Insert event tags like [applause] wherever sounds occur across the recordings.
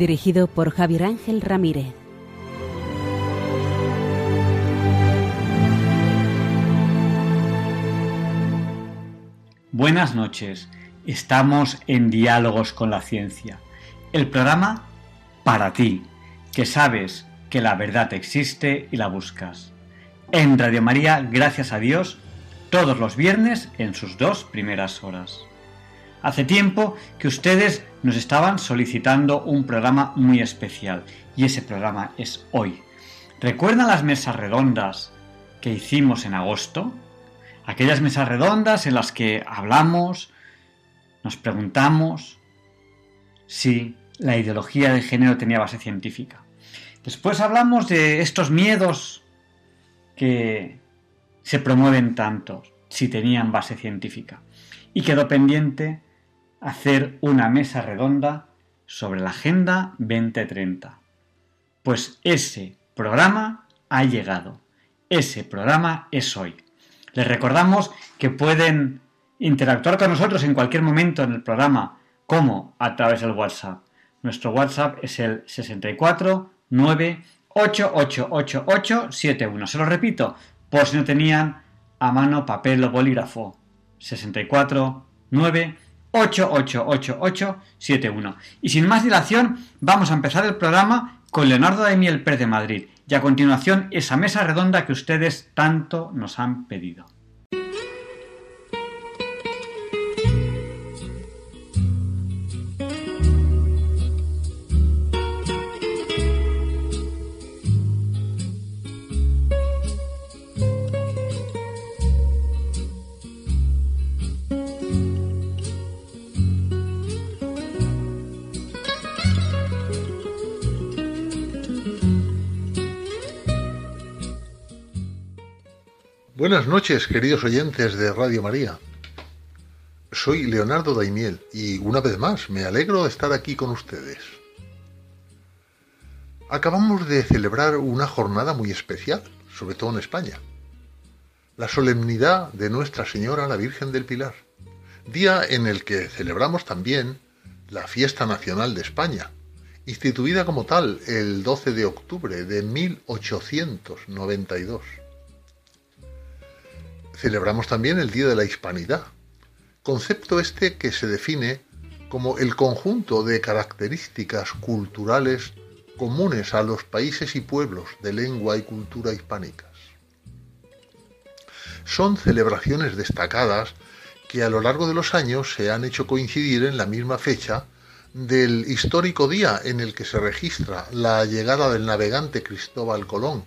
Dirigido por Javier Ángel Ramírez. Buenas noches. Estamos en Diálogos con la Ciencia, el programa para ti, que sabes que la verdad existe y la buscas. En Radio María, gracias a Dios, todos los viernes en sus dos primeras horas. Hace tiempo que ustedes nos estaban solicitando un programa muy especial y ese programa es hoy. ¿Recuerdan las mesas redondas que hicimos en agosto? Aquellas mesas redondas en las que hablamos, nos preguntamos si la ideología de género tenía base científica. Después hablamos de estos miedos que se promueven tanto, si tenían base científica. Y quedó pendiente hacer una mesa redonda sobre la Agenda 2030. Pues ese programa ha llegado. Ese programa es hoy. Les recordamos que pueden interactuar con nosotros en cualquier momento en el programa, como a través del WhatsApp. Nuestro WhatsApp es el 64 9888871. Se lo repito, por si no tenían a mano papel o bolígrafo. 64 9888871. Y sin más dilación, vamos a empezar el programa con Leonardo Daimiel Pérez de Madrid. Y a continuación, esa mesa redonda que ustedes tanto nos han pedido. Buenas noches, queridos oyentes de Radio María. Soy Leonardo Daimiel y una vez más me alegro de estar aquí con ustedes. Acabamos de celebrar una jornada muy especial, sobre todo en España. La solemnidad de Nuestra Señora la Virgen del Pilar, día en el que celebramos también la Fiesta Nacional de España, instituida como tal el 12 de octubre de 1892 celebramos también el Día de la Hispanidad, concepto este que se define como el conjunto de características culturales comunes a los países y pueblos de lengua y cultura hispánicas. Son celebraciones destacadas que a lo largo de los años se han hecho coincidir en la misma fecha del histórico día en el que se registra la llegada del navegante Cristóbal Colón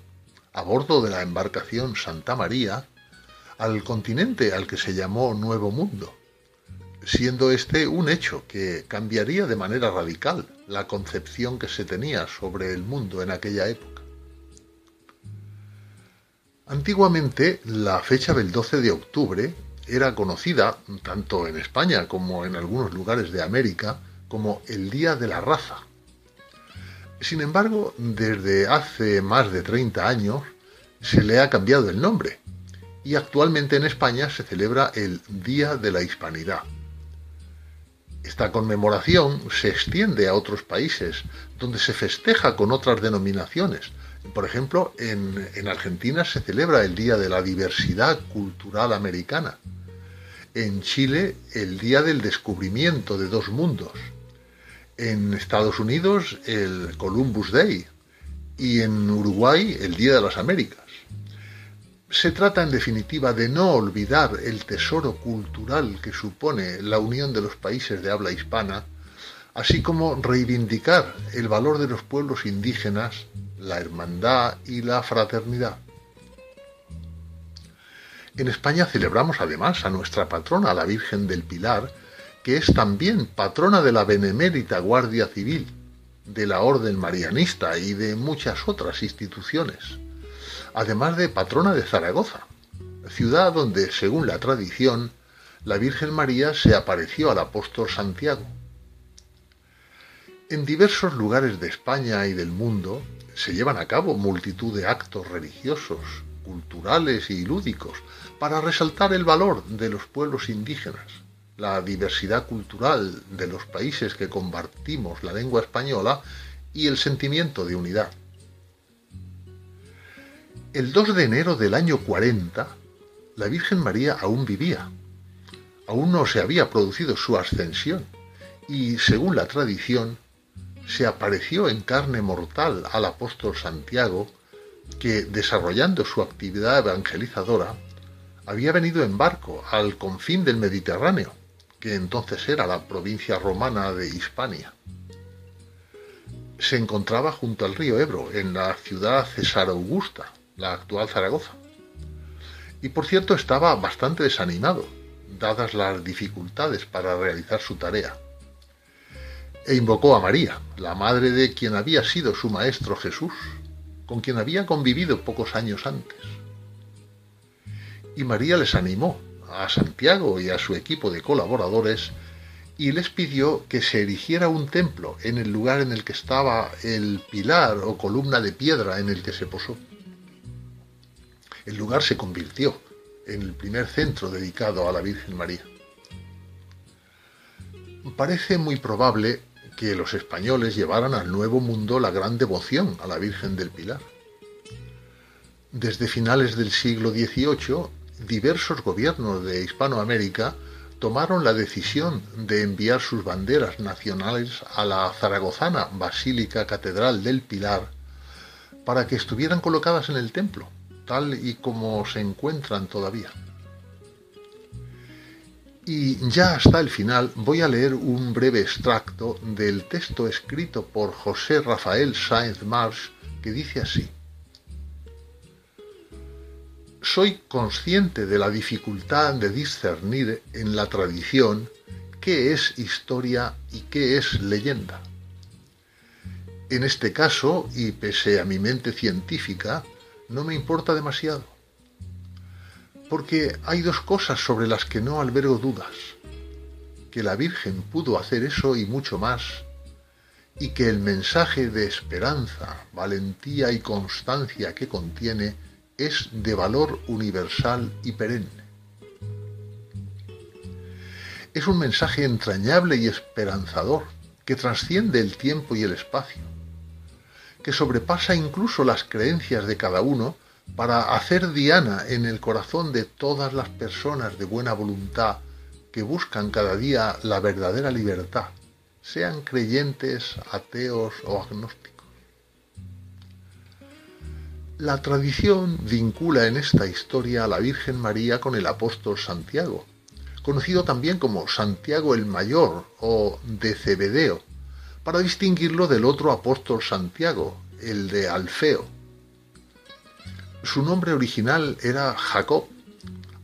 a bordo de la embarcación Santa María al continente al que se llamó Nuevo Mundo, siendo este un hecho que cambiaría de manera radical la concepción que se tenía sobre el mundo en aquella época. Antiguamente, la fecha del 12 de octubre era conocida, tanto en España como en algunos lugares de América, como el Día de la Raza. Sin embargo, desde hace más de 30 años se le ha cambiado el nombre y actualmente en España se celebra el Día de la Hispanidad. Esta conmemoración se extiende a otros países donde se festeja con otras denominaciones. Por ejemplo, en, en, Argentina se celebra el Día de la Diversidad Cultural Americana. En Chile, el Día del Descubrimiento de Dos Mundos. En Estados Unidos, el Columbus Day. Y en Uruguay, el Día de las Américas. Se trata, en definitiva, de no olvidar el tesoro cultural que supone la unión de los países de habla hispana, así como reivindicar el valor de los pueblos indígenas, la hermandad y la fraternidad. En España celebramos además a nuestra patrona, la Virgen del Pilar, que es también patrona de la Benemérita Guardia Civil, de la Orden Marianista y de muchas otras instituciones, además de patrona de Zaragoza, ciudad donde, según la tradición, la Virgen María se apareció al apóstol Santiago. En diversos lugares de España y del mundo se llevan a cabo multitud de actos religiosos, culturales y lúdicos para resaltar el valor de los pueblos indígenas, la diversidad cultural de los países que compartimos la lengua española y el sentimiento de unidad. El 2 de enero del año 40, la Virgen María aún vivía. Aún no se había producido su ascensión y, según la tradición, se apareció en carne mortal al apóstol Santiago, que, desarrollando su actividad evangelizadora, había venido en barco al confín del Mediterráneo, que entonces era la provincia romana de Hispania. Se encontraba junto al río Ebro, en la ciudad Cesar Augusta, la actual Zaragoza. Y por cierto estaba bastante desanimado, dadas las dificultades para realizar su tarea e invocó a María, la madre de quien había sido su maestro Jesús, con quien había convivido pocos años antes. Y María les animó a Santiago y a su equipo de colaboradores y les pidió que se erigiera un templo en el lugar en el que estaba el pilar o columna de piedra en el que se posó. El lugar se convirtió en el primer centro dedicado a la Virgen María. Parece muy probable que los españoles llevaran al Nuevo Mundo la gran devoción a la Virgen del Pilar. Desde finales del siglo XVIII, diversos gobiernos de Hispanoamérica tomaron la decisión de enviar sus banderas nacionales a la zaragozana Basílica Catedral del Pilar para que estuvieran colocadas en el templo, tal y como se encuentran todavía. Y ya hasta el final voy a leer un breve extracto del texto escrito por José Rafael Sáenz Marsh que dice así. Soy consciente de la dificultad de discernir en la tradición qué es historia y qué es leyenda. En este caso, y pese a mi mente científica, no me importa demasiado porque hay dos cosas sobre las que no albergo dudas. Que la Virgen pudo hacer eso y mucho más, y que el mensaje de esperanza, valentía y constancia que contiene es de valor universal y perenne. Es un mensaje entrañable y esperanzador que trasciende el tiempo y el espacio, que sobrepasa incluso las creencias de cada uno para hacer diana en el corazón de todas las personas de buena voluntad que buscan cada día la verdadera libertad, sean creyentes, ateos o agnósticos. La tradición vincula en esta historia a la Virgen María con el apóstol Santiago, conocido también como Santiago el Mayor o de Cebedeo, para distinguirlo del otro apóstol Santiago, el de Alfeo, su nombre original era Jacob,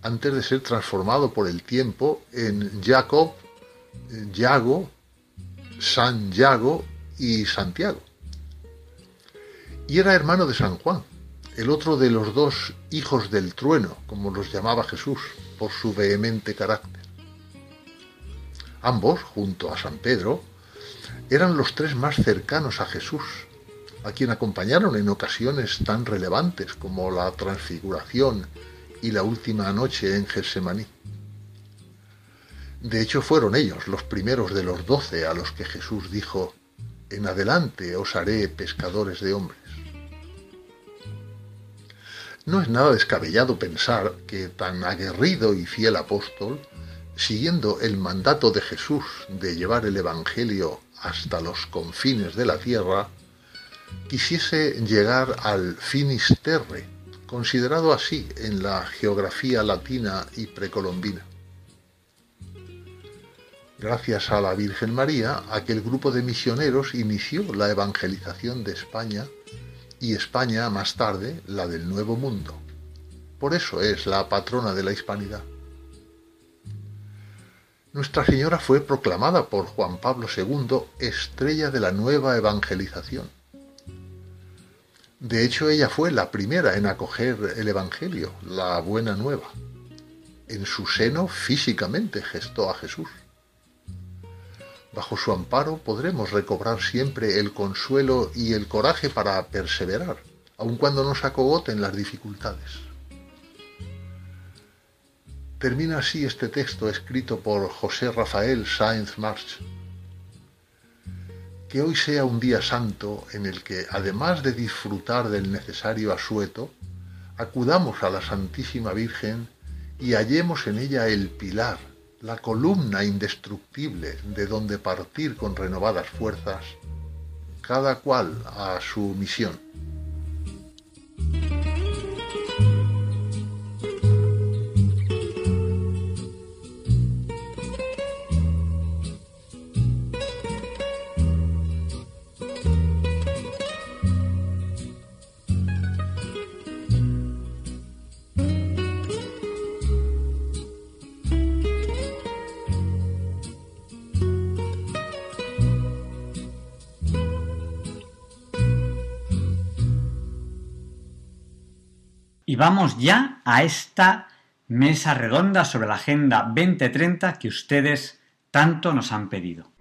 antes de ser transformado por el tiempo en Jacob, Yago, San Yago y Santiago. Y era hermano de San Juan, el otro de los dos hijos del trueno, como los llamaba Jesús, por su vehemente carácter. Ambos, junto a San Pedro, eran los tres más cercanos a Jesús a quien acompañaron en ocasiones tan relevantes como la transfiguración y la última noche en Getsemaní. De hecho, fueron ellos los primeros de los doce a los que Jesús dijo, En adelante os haré pescadores de hombres. No es nada descabellado pensar que tan aguerrido y fiel apóstol, siguiendo el mandato de Jesús de llevar el Evangelio hasta los confines de la tierra, quisiese llegar al Finisterre, considerado así en la geografía latina y precolombina. Gracias a la Virgen María, aquel grupo de misioneros inició la evangelización de España y España más tarde la del Nuevo Mundo. Por eso es la patrona de la hispanidad. Nuestra Señora fue proclamada por Juan Pablo II estrella de la nueva evangelización. De hecho, ella fue la primera en acoger el Evangelio, la buena nueva. En su seno físicamente gestó a Jesús. Bajo su amparo podremos recobrar siempre el consuelo y el coraje para perseverar, aun cuando nos acogoten las dificultades. Termina así este texto escrito por José Rafael Sáenz March. Que hoy sea un día santo en el que, además de disfrutar del necesario asueto, acudamos a la Santísima Virgen y hallemos en ella el pilar, la columna indestructible de donde partir con renovadas fuerzas, cada cual a su misión. Vamos ya a esta mesa redonda sobre la Agenda 2030 que ustedes tanto nos han pedido.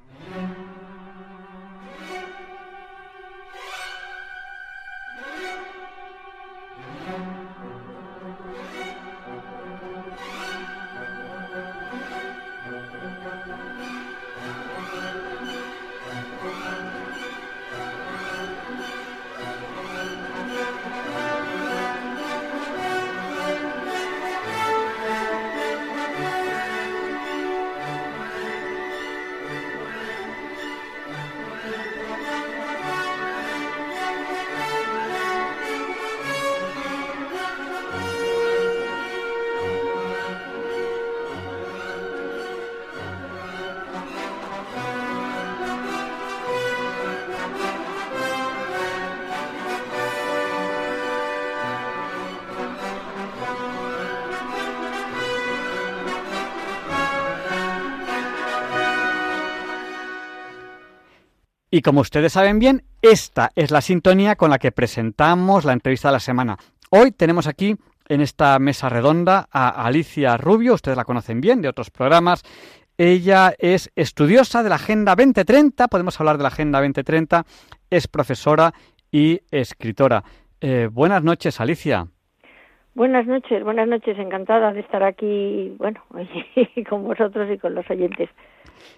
Y como ustedes saben bien, esta es la sintonía con la que presentamos la entrevista de la semana. Hoy tenemos aquí en esta mesa redonda a Alicia Rubio, ustedes la conocen bien de otros programas. Ella es estudiosa de la Agenda 2030, podemos hablar de la Agenda 2030, es profesora y escritora. Eh, buenas noches, Alicia. Buenas noches, buenas noches, encantada de estar aquí, bueno, [laughs] con vosotros y con los oyentes.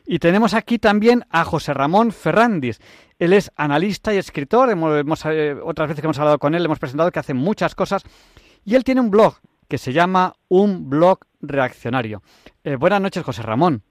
Y tenemos aquí también a José Ramón Ferrandis. Él es analista y escritor. Hemos, eh, otras veces que hemos hablado con él, le hemos presentado que hace muchas cosas. Y él tiene un blog que se llama Un Blog Reaccionario. Eh, buenas noches, José Ramón.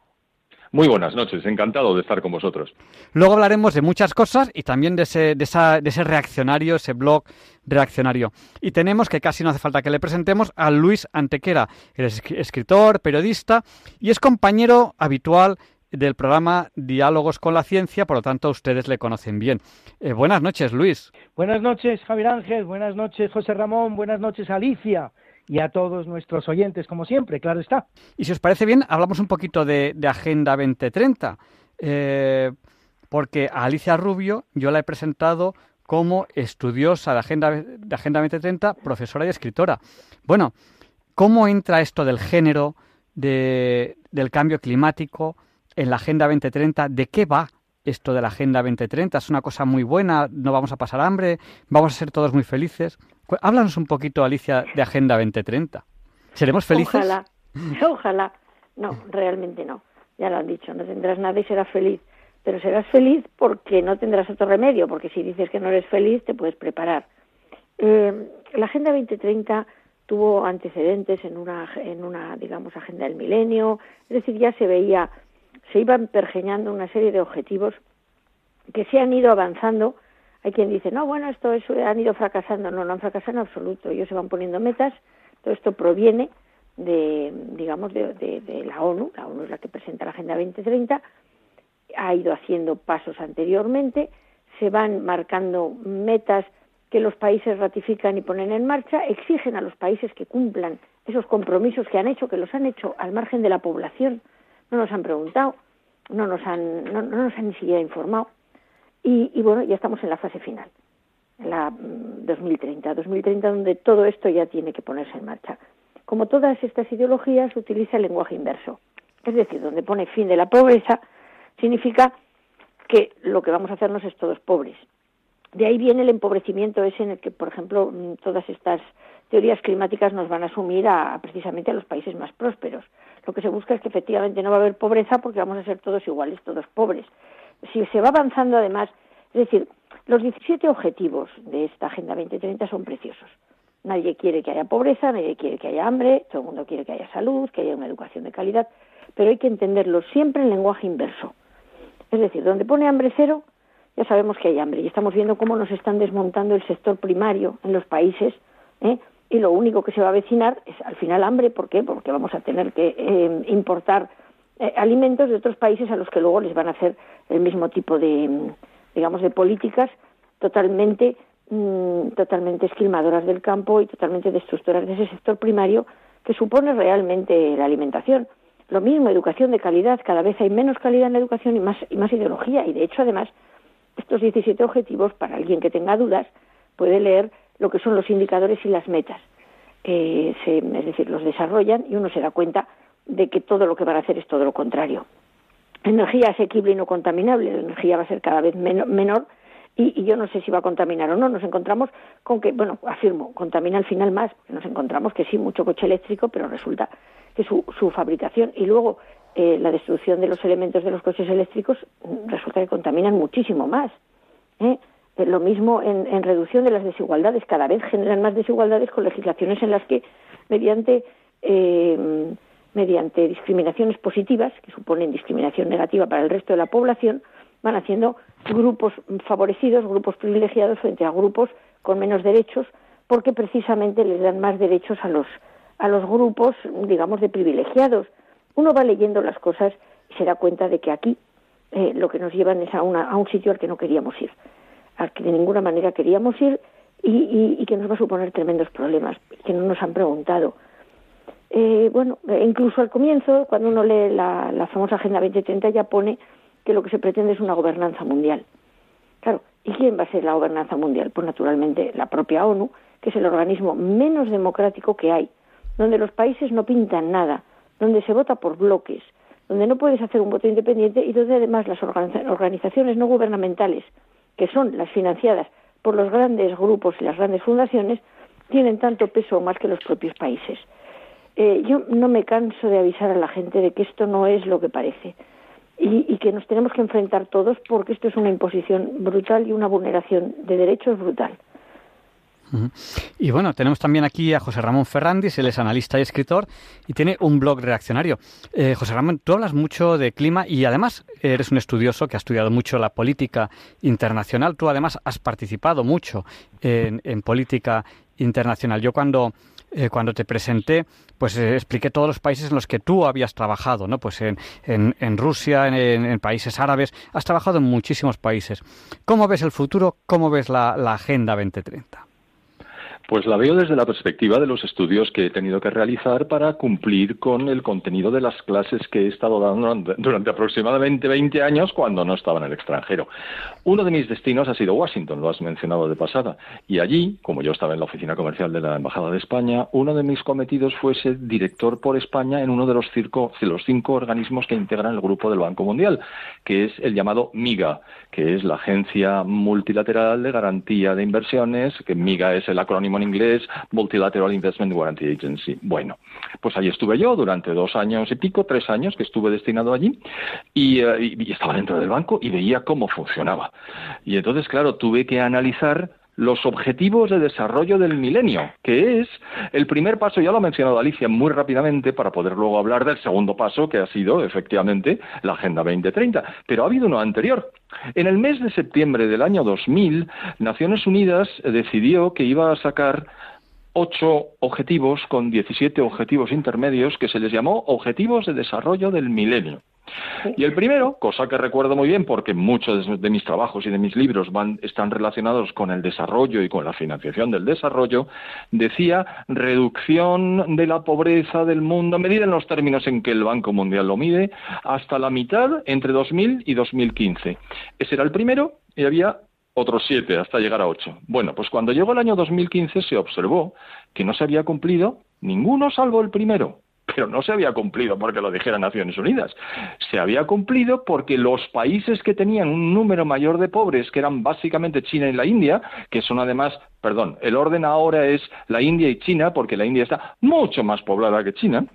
Muy buenas noches, encantado de estar con vosotros. Luego hablaremos de muchas cosas y también de ese, de, de ese reaccionario, ese blog reaccionario. Y tenemos, que casi no hace falta que le presentemos, a Luis Antequera. Él es escritor, periodista y es compañero habitual del programa Diálogos con la Ciencia, por lo tanto ustedes le conocen bien. Eh, buenas noches, Luis. Buenas noches, Javier Ángel, buenas noches, José Ramón, buenas noches, Alicia, y a todos nuestros oyentes, como siempre, claro está. Y si os parece bien, hablamos un poquito de, Agenda 2030, eh, porque a Alicia Rubio yo la he presentado como estudiosa de Agenda, de Agenda 2030, profesora y escritora. Bueno, ¿cómo entra esto del género, de, del cambio climático, en la Agenda 2030. ¿De qué va esto de la Agenda 2030? ¿Es una cosa muy buena? ¿No vamos a pasar hambre? ¿Vamos a ser todos muy felices? Háblanos un poquito, Alicia, de Agenda 2030. ¿Seremos felices? Ojalá, [laughs] ojalá. No, realmente no. Ya lo han dicho, no tendrás nada y serás feliz. Pero serás feliz porque no tendrás otro remedio, porque si dices que no eres feliz, te puedes preparar. Eh, la Agenda 2030 tuvo antecedentes en una, en una, digamos, agenda del milenio, es decir, ya se veía se iban pergeñando una serie de objetivos que se han ido avanzando. Hay quien dice, no, bueno, esto es, han ido fracasando. No, no han fracasado en absoluto. Ellos se van poniendo metas. Todo esto proviene de, digamos, de, de, la ONU. La ONU es la que presenta la Agenda 2030. Ha ido haciendo pasos anteriormente. Se van marcando metas que los países ratifican y ponen en marcha. Exigen a los países que cumplan esos compromisos que han hecho, que los han hecho al margen de la población no nos han preguntado, no nos han, no, nos han ni siquiera informado. Y, y, bueno, ya estamos en la fase final, en la 2030, mm, 2030 donde todo esto ya tiene que ponerse en marcha. Como todas estas ideologías, utiliza el lenguaje inverso, es decir, donde pone fin de la pobreza, significa que lo que vamos a hacernos es todos pobres. De ahí viene el empobrecimiento ese en el que, por ejemplo, mm, todas estas teorías climáticas nos van a asumir a, precisamente a los países más prósperos. Lo que se busca es que efectivamente no va a haber pobreza porque vamos a ser todos iguales, todos pobres. Si se va avanzando además, es decir, los 17 objetivos de esta Agenda 2030 son preciosos. Nadie quiere que haya pobreza, nadie quiere que haya hambre, todo el mundo quiere que haya salud, que haya una educación de calidad, pero hay que entenderlo siempre en lenguaje inverso. Es decir, donde pone hambre cero, ya sabemos que hay hambre y estamos viendo cómo nos están desmontando el sector primario en los países ¿eh? Y lo único que se va a avecinar es al final hambre. ¿Por qué? Porque vamos a tener que eh, importar eh, alimentos de otros países a los que luego les van a hacer el mismo tipo de, digamos, de políticas totalmente, mm, totalmente esquilmadoras del campo y totalmente destructoras de ese sector primario que supone realmente la alimentación. Lo mismo, educación de calidad, cada vez hay menos calidad en la educación y más, y más ideología. Y de hecho, además, estos 17 objetivos, para alguien que tenga dudas, puede leer lo que son los indicadores y las metas. Eh, es decir, los desarrollan y uno se da cuenta de que todo lo que van a hacer es todo lo contrario. Energía asequible y no contaminable, la energía va a ser cada vez menor y, yo no sé si va a contaminar o no. Nos encontramos con que, bueno, afirmo, contamina al final más, nos encontramos que sí, mucho coche eléctrico, pero resulta que su, su fabricación y luego eh, la destrucción de los elementos de los coches eléctricos resulta que contaminan muchísimo más. ¿eh? Eh, lo mismo en, reducción de las desigualdades, cada vez generan más desigualdades con legislaciones en las que, mediante, mediante discriminaciones positivas, que suponen discriminación negativa para el resto de la población, van haciendo grupos favorecidos, grupos privilegiados frente a grupos con menos derechos, porque precisamente les dan más derechos a los, a los grupos, digamos, de privilegiados. Uno va leyendo las cosas y se da cuenta de que aquí eh, lo que nos llevan es a, una, a un sitio al que no queríamos ir, al que de ninguna manera queríamos ir y, que nos va a suponer tremendos problemas, que no nos han preguntado. Eh, bueno, incluso al comienzo, cuando uno lee la, la famosa Agenda 2030, ya pone que lo que se pretende es una gobernanza mundial. Claro, ¿y quién va a ser la gobernanza mundial? Pues naturalmente la propia ONU, que es el organismo menos democrático que hay, donde los países no pintan nada, donde se vota por bloques, donde no puedes hacer un voto independiente y donde además las organizaciones no gubernamentales, que son las financiadas por los grandes grupos y las grandes fundaciones, tienen tanto peso o más que los propios países. Eh, yo no me canso de avisar a la gente de que esto no es lo que parece y, que nos tenemos que enfrentar todos porque esto es una imposición brutal y una vulneración de derechos brutal. Y bueno, tenemos también aquí a José Ramón Ferrandis, él es analista y escritor y tiene un blog reaccionario. Eh, José Ramón, tú hablas mucho de clima y además eres un estudioso que ha estudiado mucho la política internacional. Tú además has participado mucho en, política internacional. Yo cuando eh, cuando te presenté, pues eh, expliqué todos los países en los que tú habías trabajado, ¿no? Pues en, en, Rusia, en, países árabes, has trabajado en muchísimos países. ¿Cómo ves el futuro? ¿Cómo ves la, la Agenda 2030? Pues la veo desde la perspectiva de los estudios que he tenido que realizar para cumplir con el contenido de las clases que he estado dando durante aproximadamente 20 años cuando no estaba en el extranjero. Uno de mis destinos ha sido Washington, lo has mencionado de pasada, y allí, como yo estaba en la oficina comercial de la Embajada de España, uno de mis cometidos fue ser director por España en uno de los, de los cinco organismos que integran el Grupo del Banco Mundial, que es el llamado MIGA, que es la Agencia Multilateral de Garantía de Inversiones, que MIGA es el acrónimo en inglés Multilateral Investment Guarantee Agency. Bueno, pues ahí estuve yo durante dos años y pico, tres años que estuve destinado allí y, eh, y estaba dentro del banco y veía cómo funcionaba. Y entonces, claro, tuve que analizar los objetivos de desarrollo del milenio, que es el primer paso, ya lo ha mencionado Alicia muy rápidamente para poder luego hablar del segundo paso, que ha sido efectivamente la Agenda 2030. Pero ha habido uno anterior. En el mes de septiembre del año 2000, Naciones Unidas decidió que iba a sacar ocho objetivos con 17 objetivos intermedios que se les llamó Objetivos de Desarrollo del Milenio. Y el primero, cosa que recuerdo muy bien porque muchos de mis trabajos y de mis libros van, están relacionados con el desarrollo y con la financiación del desarrollo, decía reducción de la pobreza del mundo, medida en los términos en que el Banco Mundial lo mide, hasta la mitad entre 2000 y 2015. Ese era el primero y había otros siete hasta llegar a ocho. Bueno, pues cuando llegó el año 2015 se observó que no se había cumplido ninguno salvo el primero pero no se había cumplido porque lo dijera Naciones Unidas. Se había cumplido porque los países que tenían un número mayor de pobres, que eran básicamente China y la India, que son además perdón, el orden ahora es la India y China, porque la India está mucho más poblada que China.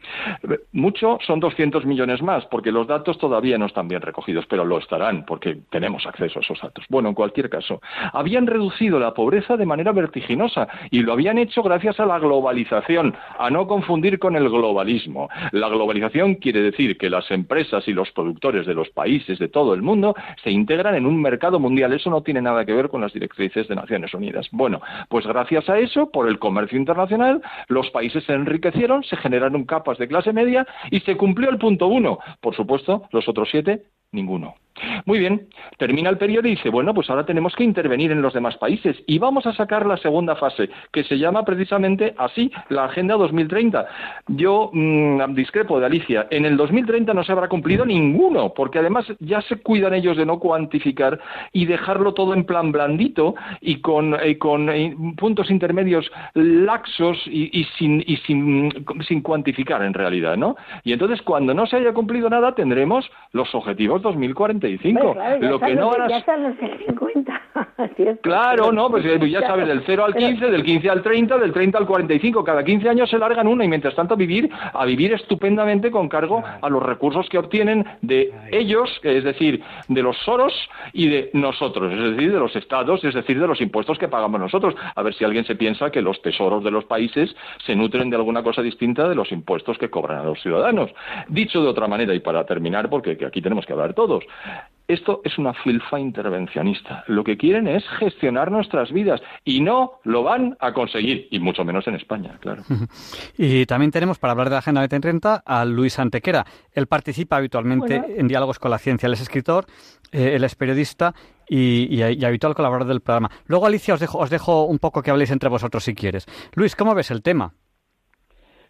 Mucho son 200 millones más, porque los datos todavía no están bien recogidos, pero lo estarán, porque tenemos acceso a esos datos. Bueno, en cualquier caso, habían reducido la pobreza de manera vertiginosa y lo habían hecho gracias a la globalización, a no confundir con el globalismo. La globalización quiere decir que las empresas y los productores de los países de todo el mundo se integran en un mercado mundial. Eso no tiene nada que ver con las directrices de Naciones Unidas. Bueno, pues gracias a eso, por el comercio internacional, los países se enriquecieron, se generaron capas de clase media y se cumplió el punto uno. Por supuesto, los otros siete, ninguno. Muy bien, termina el periodo y dice, bueno, pues ahora tenemos que intervenir en los demás países y vamos a sacar la segunda fase, que se llama precisamente así, la Agenda 2030. Yo mm, discrepo de Alicia, en el 2030 no se habrá cumplido ninguno, porque además ya se cuidan ellos de no cuantificar y dejarlo todo en plan blandito y con, eh, eh, puntos intermedios laxos y, sin, y sin, sin cuantificar en realidad, ¿no? Y entonces cuando no se haya cumplido nada tendremos los objetivos 2040 lo que no Ya están los 50. claro, no, pues ya sabes, del 0 al 15, del 15 al 30, del 30 al 45. Cada 15 años se largan una y mientras tanto vivir, a vivir estupendamente con cargo a los recursos que obtienen de ellos, es decir, de los soros y de nosotros, es decir, de los estados, es decir, de los impuestos que pagamos nosotros. A ver si alguien se piensa que los tesoros de los países se nutren de alguna cosa distinta de los impuestos que cobran a los ciudadanos. Dicho de otra manera, y para terminar, porque aquí tenemos que hablar todos, esto es una filfa intervencionista. Lo que quieren es gestionar nuestras vidas y no lo van a conseguir, y mucho menos en España, claro. [laughs] Y también tenemos, para hablar de la Agenda 2030, a Luis Antequera. Él participa habitualmente en diálogos con la ciencia. Él es escritor, eh, él es periodista y, habitual colaborador del programa. Luego, Alicia, os dejo, os dejo un poco que habléis entre vosotros si quieres. Luis, ¿cómo ves el tema?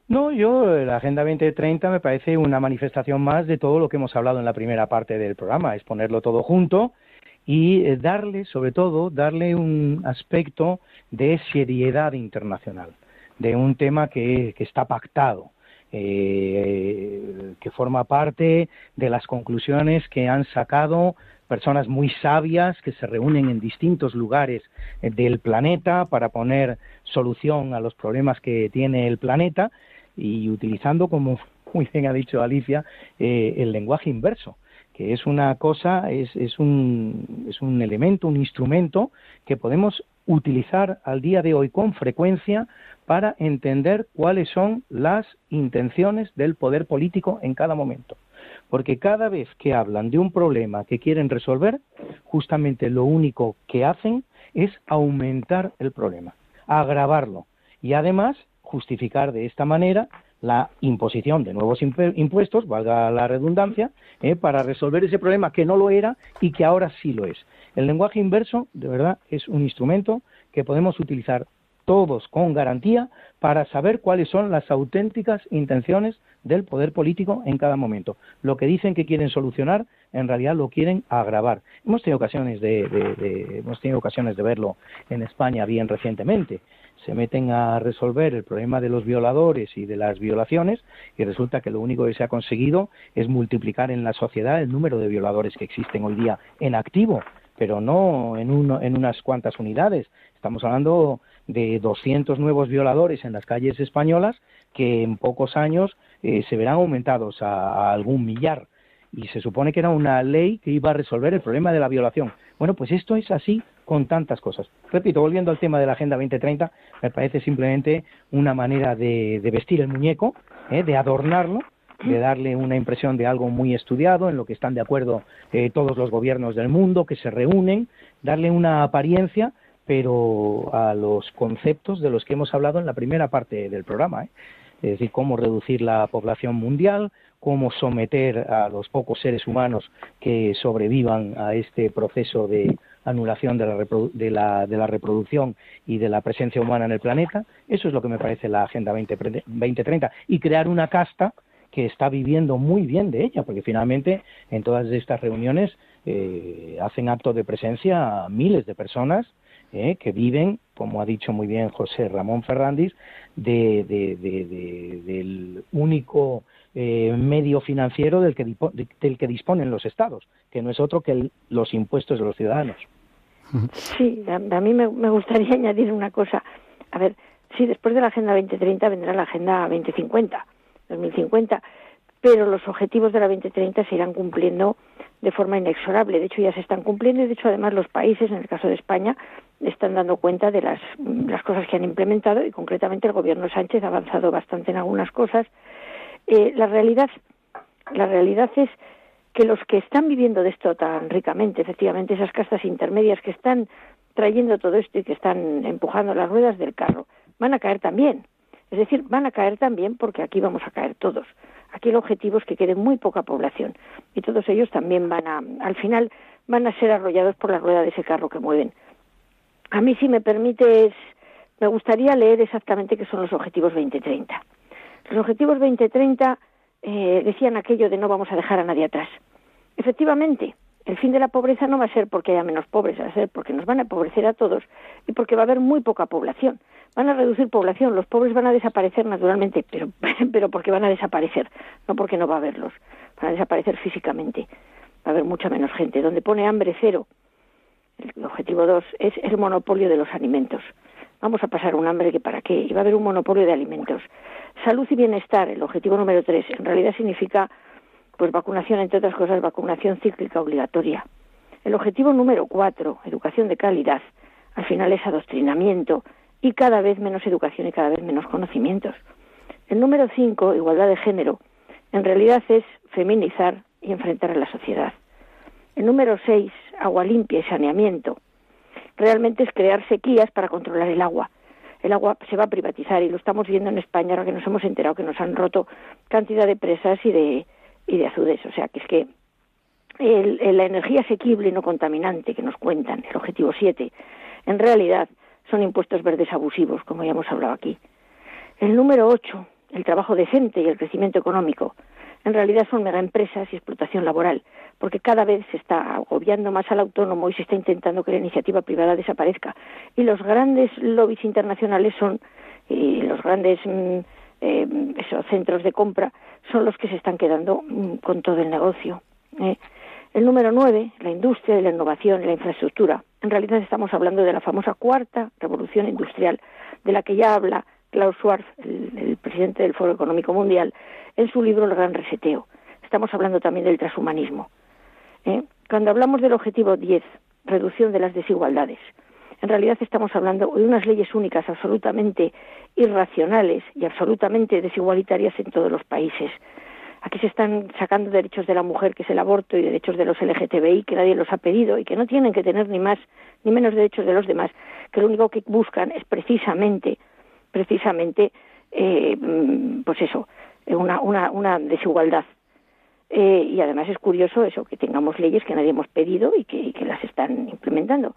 No, yo, la Agenda 2030 me parece una manifestación más de todo lo que hemos hablado en la primera parte del programa, es ponerlo todo junto y eh, darle, sobre todo, darle un aspecto de seriedad internacional, de un tema que, está pactado, eh, que forma parte de las conclusiones que han sacado personas muy sabias que se reúnen en distintos lugares eh, del planeta para poner solución a los problemas que tiene el planeta y utilizando, como muy bien ha dicho Alicia, eh, el lenguaje inverso que es una cosa, es, es, un, es un elemento, un instrumento que podemos utilizar al día de hoy con frecuencia para entender cuáles son las intenciones del poder político en cada momento. Porque cada vez que hablan de un problema que quieren resolver, justamente lo único que hacen es aumentar el problema, agravarlo y además justificar de esta manera la imposición de nuevos impuestos, valga la redundancia, eh, para resolver ese problema que no lo era y que ahora sí lo es. El lenguaje inverso, de verdad, es un instrumento que podemos utilizar todos con garantía para saber cuáles son las auténticas intenciones del poder político en cada momento. Lo que dicen que quieren solucionar, en realidad lo quieren agravar. Hemos tenido ocasiones de hemos tenido ocasiones de verlo en España bien recientemente se meten a resolver el problema de los violadores y de las violaciones y resulta que lo único que se ha conseguido es multiplicar en la sociedad el número de violadores que existen hoy día en activo, pero no en, en unas cuantas unidades. Estamos hablando de 200 nuevos violadores en las calles españolas que en pocos años eh, se verán aumentados a algún millar y se supone que era una ley que iba a resolver el problema de la violación. Bueno, pues esto es así con tantas cosas. Repito, volviendo al tema de la Agenda 2030, me parece simplemente una manera de, vestir el muñeco, ¿eh? de adornarlo, de darle una impresión de algo muy estudiado, en lo que están de acuerdo eh, todos los gobiernos del mundo, que se reúnen, darle una apariencia, pero a los conceptos de los que hemos hablado en la primera parte del programa. ¿eh? Es decir, cómo reducir la población mundial, cómo someter a los pocos seres humanos que sobrevivan a este proceso de anulación de la, de la, reproducción y de la presencia humana en el planeta. Eso es lo que me parece la Agenda 2030. Y crear una casta que está viviendo muy bien de ella, porque finalmente en todas estas reuniones eh, hacen acto de presencia miles de personas eh, que viven, como ha dicho muy bien José Ramón Ferrandis, de, del único eh, medio financiero del que, del que disponen los estados, que no es otro que los impuestos de los ciudadanos. Sí, a, mí me, me, gustaría [laughs] añadir una cosa. A ver, sí, después de la Agenda 2030 vendrá la Agenda 2050 2050, pero los objetivos de la 2030 se irán cumpliendo de forma inexorable. De hecho, ya se están cumpliendo y, de hecho, además los países, en el caso de España, están dando cuenta de las, las cosas que han implementado y, concretamente, el gobierno Sánchez ha avanzado bastante en algunas cosas. Eh, la realidad, la realidad es que los que están viviendo de esto tan ricamente, efectivamente, esas castas intermedias que están trayendo todo esto y que están empujando las ruedas del carro, van a caer también. Es decir, van a caer también porque aquí vamos a caer todos. Aquí el objetivo es que quede muy poca población y todos ellos también van a, al final, van a ser arrollados por la rueda de ese carro que mueven. A mí, si me permites, me gustaría leer exactamente qué son los objetivos 2030. Los objetivos 2030 eh, decían aquello de no vamos a dejar a nadie atrás. Efectivamente, el fin de la pobreza no va a ser porque haya menos pobres, va a ser porque nos van a empobrecer a todos y porque va a haber muy poca población van a reducir población, los pobres van a desaparecer naturalmente, pero, [laughs] pero porque van a desaparecer, no porque no va a haberlos, van a desaparecer físicamente, va a haber mucha menos gente. Donde pone hambre cero, el objetivo dos es el monopolio de los alimentos. Vamos a pasar un hambre que para qué, y va a haber un monopolio de alimentos. Salud y bienestar, el objetivo número tres, en realidad significa pues vacunación, entre otras cosas, vacunación cíclica obligatoria. El objetivo número cuatro, educación de calidad, al final es adoctrinamiento, y cada vez menos educación y cada vez menos conocimientos. El número cinco, igualdad de género, en realidad es feminizar y enfrentar a la sociedad. El número seis, agua limpia y saneamiento, realmente es crear sequías para controlar el agua. El agua se va a privatizar y lo estamos viendo en España ahora que nos hemos enterado que nos han roto cantidad de presas y de, y de azudes. O sea, que es que la energía asequible y no contaminante que nos cuentan, el objetivo siete, en realidad son impuestos verdes abusivos, como ya hemos hablado aquí. El número ocho, el trabajo decente y el crecimiento económico, en realidad son megaempresas y explotación laboral, porque cada vez se está agobiando más al autónomo y se está intentando que la iniciativa privada desaparezca. Y los grandes lobbies internacionales son, y los grandes mm, eh, esos centros de compra, son los que se están quedando mm, con todo el negocio. ¿eh? El número nueve, la industria la innovación la infraestructura. En realidad estamos hablando de la famosa cuarta revolución industrial, de la que ya habla Klaus Schwab, el, presidente del Foro Económico Mundial, en su libro El Gran Reseteo. Estamos hablando también del transhumanismo. ¿Eh? Cuando hablamos del objetivo 10, reducción de las desigualdades, en realidad estamos hablando de unas leyes únicas absolutamente irracionales y absolutamente desigualitarias en todos los países Aquí se están sacando derechos de la mujer, que es el aborto, y derechos de los LGTBI, que nadie los ha pedido y que no tienen que tener ni más ni menos derechos de los demás, que lo único que buscan es precisamente, precisamente, eh, pues eso, una, una, una desigualdad. Eh, y además es curioso eso, que tengamos leyes que nadie hemos pedido y que, que las están implementando.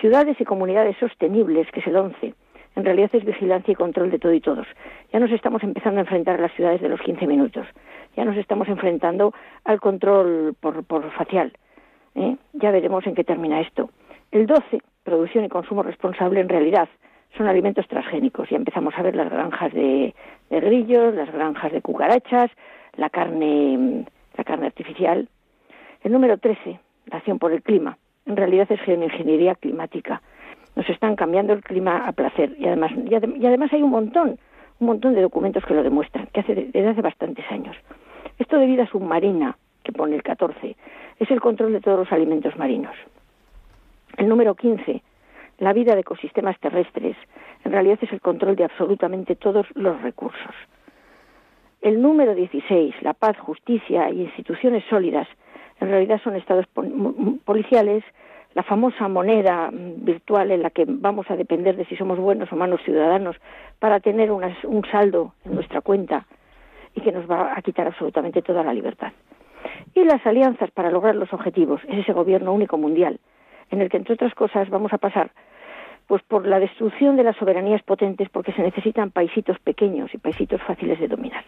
Ciudades y comunidades sostenibles, que es el 11 en realidad es vigilancia y control de todo y todos. Ya nos estamos empezando a enfrentar a las ciudades de los 15 minutos ya nos estamos enfrentando al control por, por facial. ¿eh? Ya veremos en qué termina esto. El 12, producción y consumo responsable, en realidad son alimentos transgénicos. Ya empezamos a ver las granjas de, grillos, las granjas de cucarachas, la carne, la carne artificial. El número 13, la acción por el clima. En realidad es geoingeniería climática. Nos están cambiando el clima a placer y además, y además hay un montón, un montón de documentos que lo demuestran, que hace desde hace bastantes años. Esto de vida submarina, que pone el 14, es el control de todos los alimentos marinos. El número 15, la vida de ecosistemas terrestres, en realidad es el control de absolutamente todos los recursos. El número 16, la paz, justicia y instituciones sólidas, en realidad son estados policiales, la famosa moneda virtual en la que vamos a depender de si somos buenos o malos ciudadanos para tener un saldo en nuestra cuenta y que nos va a quitar absolutamente toda la libertad. Y las alianzas para lograr los objetivos es ese gobierno único mundial, en el que, entre otras cosas, vamos a pasar pues por la destrucción de las soberanías potentes porque se necesitan paisitos pequeños y paisitos fáciles de dominar.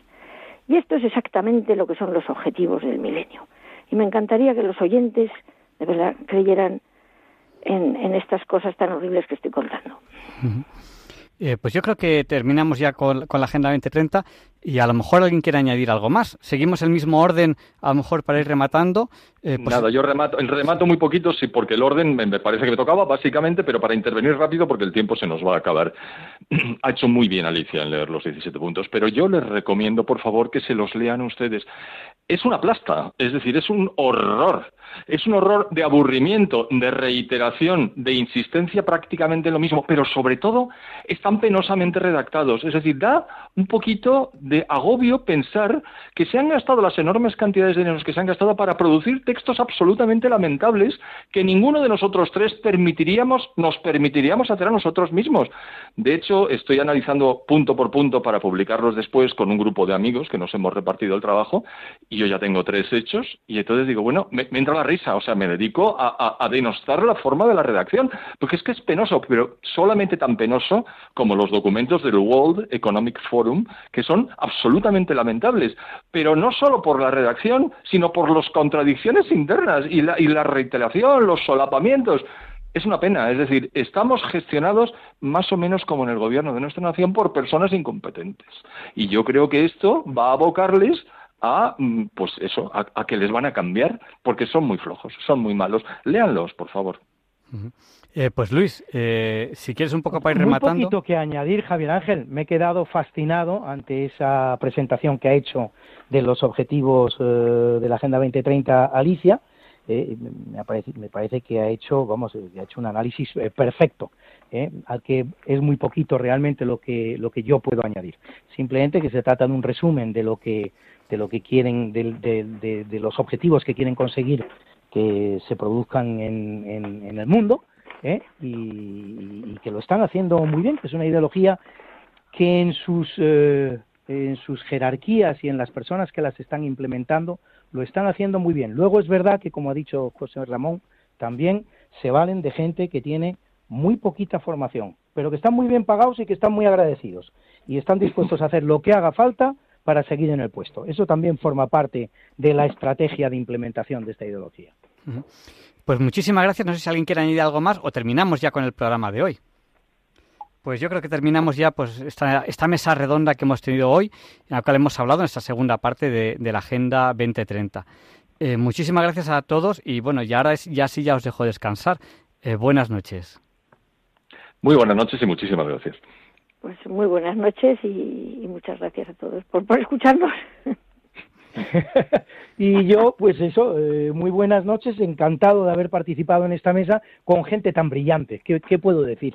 Y esto es exactamente lo que son los objetivos del milenio. Y me encantaría que los oyentes de verdad creyeran en, estas cosas tan horribles que estoy contando. Eh, pues yo creo que terminamos ya con, la Agenda 2030 y a lo mejor alguien quiere añadir algo más. Seguimos el mismo orden, a lo mejor para ir rematando. Eh, pues Nada, yo remato, remato muy poquito, sí, porque el orden me, parece que me tocaba, básicamente, pero para intervenir rápido porque el tiempo se nos va a acabar. [clears throat] ha hecho muy bien Alicia en leer los 17 puntos, pero yo les recomiendo, por favor, que se los lean ustedes. Es una plasta, es decir, es un horror es un horror de aburrimiento, de reiteración, de insistencia prácticamente en lo mismo, pero sobre todo están penosamente redactados. Es decir, da un poquito de agobio pensar que se han gastado las enormes cantidades de dinero que se han gastado para producir textos absolutamente lamentables que ninguno de nosotros tres permitiríamos, nos permitiríamos hacer a nosotros mismos. De hecho, estoy analizando punto por punto para publicarlos después con un grupo de amigos que nos hemos repartido el trabajo y yo ya tengo tres hechos y entonces digo, bueno, me, me entra risa, o sea, me dedico a, denostar la forma de la redacción, porque es que es penoso, pero solamente tan penoso como los documentos del World Economic Forum, que son absolutamente lamentables, pero no solo por la redacción, sino por las contradicciones internas y la, y la reiteración, los solapamientos. Es una pena, es decir, estamos gestionados más o menos como en el gobierno de nuestra nación por personas incompetentes. Y yo creo que esto va a abocarles a, mm, pues eso, a, que les van a cambiar porque son muy flojos, son muy malos. Léanlos, por favor. Eh, pues Luis, eh, si quieres un poco para ir rematando. Un poquito que añadir, Javier Ángel. Me he quedado fascinado ante esa presentación que ha hecho de los objetivos eh, de la Agenda 2030 Alicia. me, parece, me parece que ha hecho, vamos, ha hecho un análisis perfecto, al que es muy poquito realmente lo que lo que yo puedo añadir. Simplemente que se trata de un resumen de lo que de lo que quieren, de, de, los objetivos que quieren conseguir que se produzcan en, en, el mundo ¿eh? y, que lo están haciendo muy bien, que es una ideología que en sus, eh, en sus jerarquías y en las personas que las están implementando lo están haciendo muy bien. Luego es verdad que, como ha dicho José Ramón, también se valen de gente que tiene muy poquita formación, pero que están muy bien pagados y que están muy agradecidos y están dispuestos a hacer lo que haga falta para seguir en el puesto. Eso también forma parte de la estrategia de implementación de esta ideología. Pues muchísimas gracias. No sé si alguien quiere añadir algo más o terminamos ya con el programa de hoy. Pues yo creo que terminamos ya pues esta, esta mesa redonda que hemos tenido hoy, en la cual hemos hablado en esta segunda parte de, la Agenda 2030. Eh, muchísimas gracias a todos y bueno, ya ahora ya sí ya os dejo descansar. Eh, buenas noches. Muy buenas noches y muchísimas gracias. Pues muy buenas noches y, muchas gracias a todos por, por escucharnos. [laughs] y yo, pues eso, eh, muy buenas noches, encantado de haber participado en esta mesa con gente tan brillante. ¿Qué, puedo decir?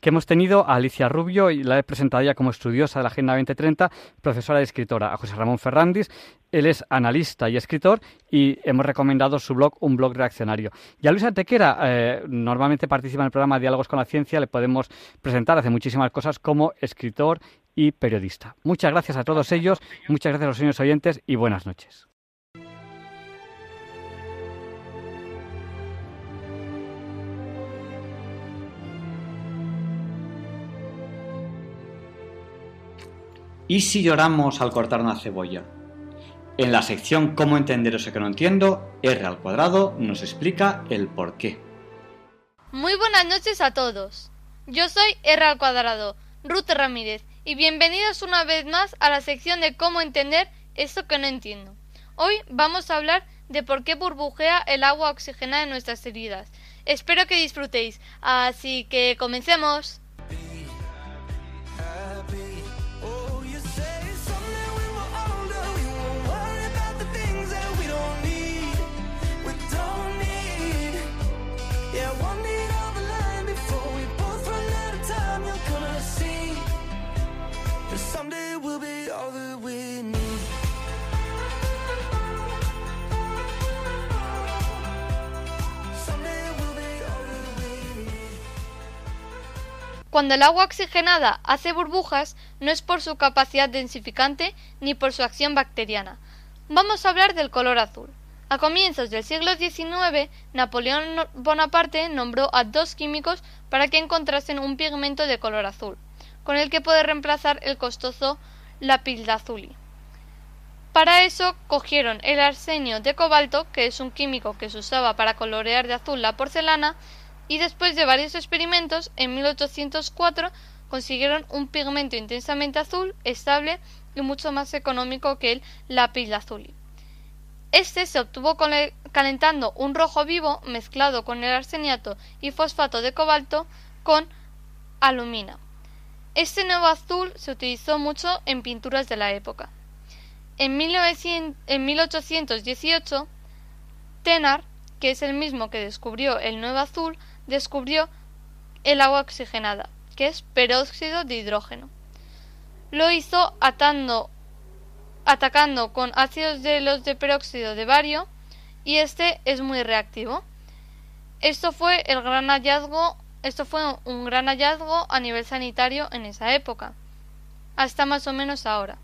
Que hemos tenido a Alicia Rubio, y la he presentado ya como estudiosa de la Agenda 2030, profesora y escritora, a José Ramón Ferrandis, él es analista y escritor y hemos recomendado su blog, un blog reaccionario. Y a Luis Antequera, eh, normalmente participa en el programa Diálogos con la Ciencia, le podemos presentar, hace muchísimas cosas como escritor y periodista. Muchas gracias a todos ellos, muchas gracias a los señores oyentes y buenas noches. ¿Y si lloramos al cortar una cebolla? En la sección Cómo entender eso que no entiendo, R al cuadrado nos explica el por qué. Muy buenas noches a todos. Yo soy R al cuadrado, Ruth Ramírez, y bienvenidos una vez más a la sección de cómo entender esto que no entiendo. Hoy vamos a hablar de por qué burbujea el agua oxigenada en nuestras heridas. Espero que disfrutéis, así que comencemos. Cuando el agua oxigenada hace burbujas, no es por su capacidad densificante ni por su acción bacteriana. Vamos a hablar del color azul. A comienzos del siglo XIX, Napoleón Bonaparte nombró a dos químicos para que encontrasen un pigmento de color azul con el que poder reemplazar el costoso lapidazuli. Para eso cogieron el arsenio de cobalto, que es un químico que se usaba para colorear de azul la porcelana, y después de varios experimentos, en 1804 consiguieron un pigmento intensamente azul, estable y mucho más económico que el lapilazuli. Este se obtuvo calentando un rojo vivo mezclado con el arseniato y fosfato de cobalto con alumina. Este nuevo azul se utilizó mucho en pinturas de la época. En, 1818, Tenar, que es el mismo que descubrió el nuevo azul, descubrió el agua oxigenada, que es peróxido de hidrógeno. Lo hizo atacando con ácidos de los de peróxido de bario y este es muy reactivo. Esto fue el gran hallazgo, esto fue un gran hallazgo a nivel sanitario en esa época, hasta más o menos ahora.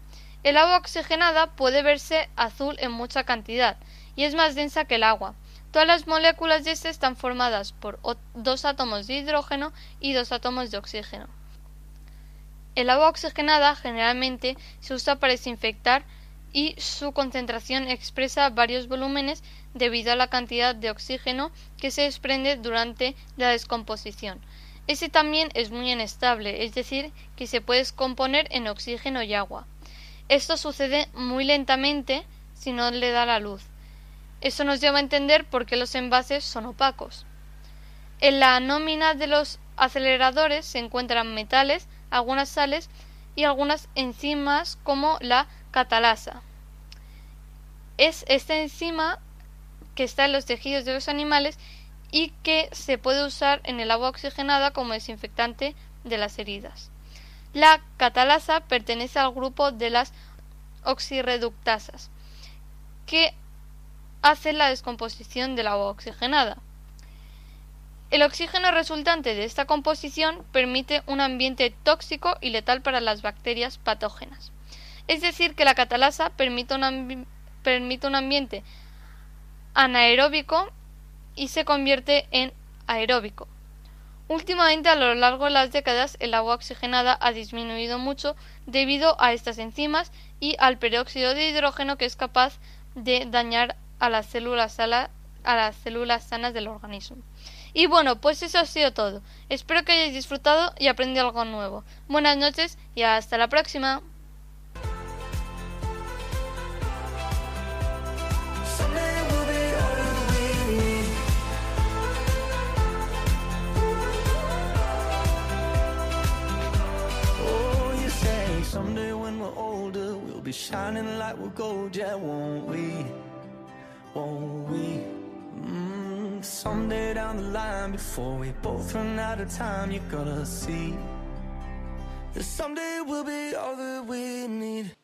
El agua oxigenada puede verse azul en mucha cantidad y es más densa que el agua. Todas las moléculas de este están formadas por dos átomos de hidrógeno y dos átomos de oxígeno. El agua oxigenada generalmente se usa para desinfectar y su concentración expresa varios volúmenes debido a la cantidad de oxígeno que se desprende durante la descomposición. Este también es muy inestable, es decir, que se puede descomponer en oxígeno y agua. Esto sucede muy lentamente si no le da la luz. Eso nos lleva a entender por qué los envases son opacos. En la nómina de los aceleradores se encuentran metales, algunas sales y algunas enzimas como la catalasa. Es esta enzima que está en los tejidos de los animales y que se puede usar en el agua oxigenada como desinfectante de las heridas. La catalasa pertenece al grupo de las oxirreductasas, que hacen la descomposición del agua oxigenada. El oxígeno resultante de esta composición permite un ambiente tóxico y letal para las bacterias patógenas. Es decir, que la catalasa permite un, ambiente anaeróbico y se convierte en aeróbico. Últimamente, a lo largo de las décadas, el agua oxigenada ha disminuido mucho debido a estas enzimas y al peróxido de hidrógeno que es capaz de dañar a las células, a las células sanas del organismo. Y bueno, pues eso ha sido todo. Espero que hayáis disfrutado y aprendido algo nuevo. Buenas noches y hasta la próxima.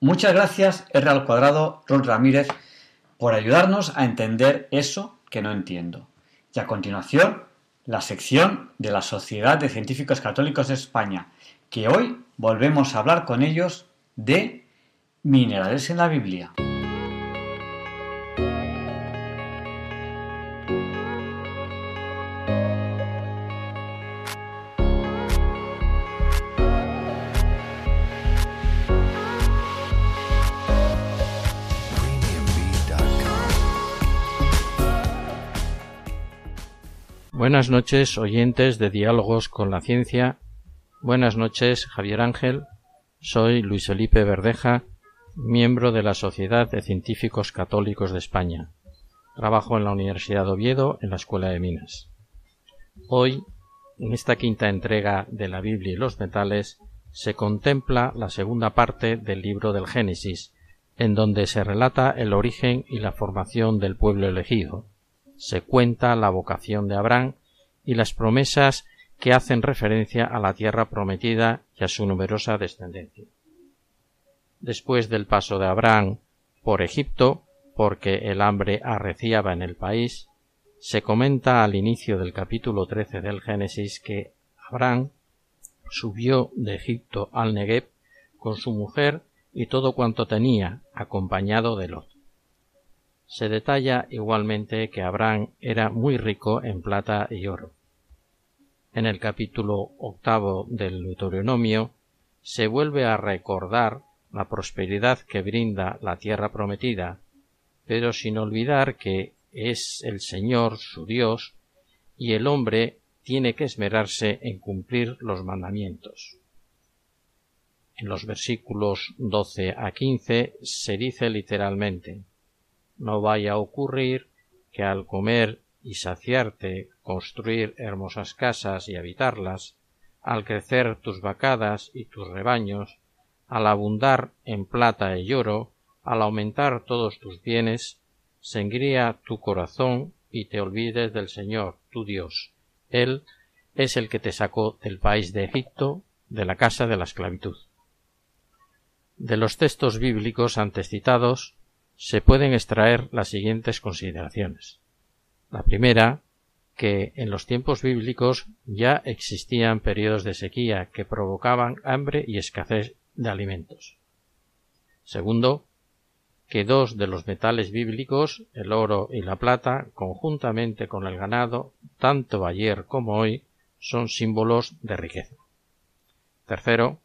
Muchas gracias, R al cuadrado, Ron Ramírez, por ayudarnos a entender eso que no entiendo. Y a continuación, la sección de la Sociedad de Científicos Católicos de España, que hoy volvemos a hablar con ellos de minerales en la Biblia. Buenas noches, oyentes de Diálogos con la Ciencia. Buenas noches, Javier Ángel. Soy Luis Felipe Verdeja, miembro de la Sociedad de Científicos Católicos de España. Trabajo en la Universidad de Oviedo, en la Escuela de Minas. Hoy, en esta quinta entrega de la Biblia y los metales, se contempla la segunda parte del libro del Génesis, en donde se relata el origen y la formación del pueblo elegido, se cuenta la vocación de Abraham y las promesas que hacen referencia a la tierra prometida y a su numerosa descendencia. Después del paso de Abraham por Egipto, porque el hambre arreciaba en el país, se comenta al inicio del capítulo 13 del Génesis que Abraham subió de Egipto al Negev con su mujer y todo cuanto tenía, acompañado de Lot. Se detalla igualmente que Abraham era muy rico en plata y oro. En el capítulo octavo del Deuteronomio se vuelve a recordar la prosperidad que brinda la tierra prometida, pero sin olvidar que es el Señor su Dios y el hombre tiene que esmerarse en cumplir los mandamientos. En los versículos 12 a 15 se dice literalmente No vaya a ocurrir que al comer y saciarte, construir hermosas casas y habitarlas, al crecer tus vacadas y tus rebaños, al abundar en plata y oro, al aumentar todos tus bienes, se engría tu corazón y te olvides del Señor, tu Dios. Él es el que te sacó del país de Egipto, de la casa de la esclavitud. De los textos bíblicos antes citados se pueden extraer las siguientes consideraciones. La primera, que en los tiempos bíblicos ya existían periodos de sequía que provocaban hambre y escasez de alimentos. Segundo, que dos de los metales bíblicos, el oro y la plata, conjuntamente con el ganado, tanto ayer como hoy, son símbolos de riqueza. Tercero,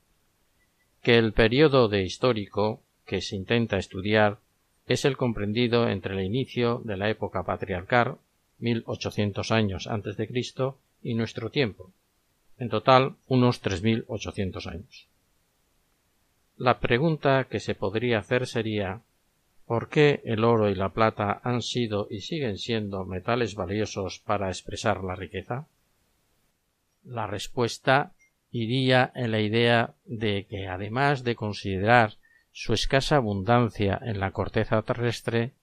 que el periodo de histórico que se intenta estudiar es el comprendido entre el inicio de la época patriarcal, 1800 años antes de Cristo, y nuestro tiempo, en total unos 3800 años. La pregunta que se podría hacer sería ¿por qué el oro y la plata han sido y siguen siendo metales valiosos para expresar la riqueza? La respuesta iría en la idea de que además de considerar su escasa abundancia en la corteza terrestre,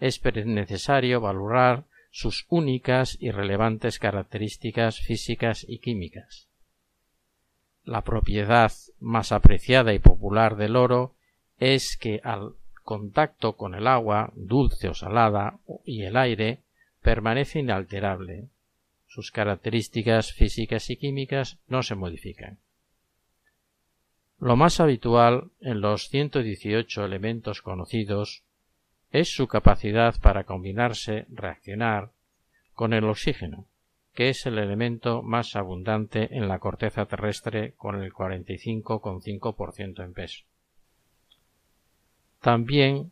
es necesario valorar sus únicas y relevantes características físicas y químicas. La propiedad más apreciada y popular del oro es que al contacto con el agua, dulce o salada, y el aire, permanece inalterable, sus características físicas y químicas no se modifican. Lo más habitual en los 118 elementos conocidos es su capacidad para combinarse, reaccionar con el oxígeno, que es el elemento más abundante en la corteza terrestre con el 45,5% en peso. También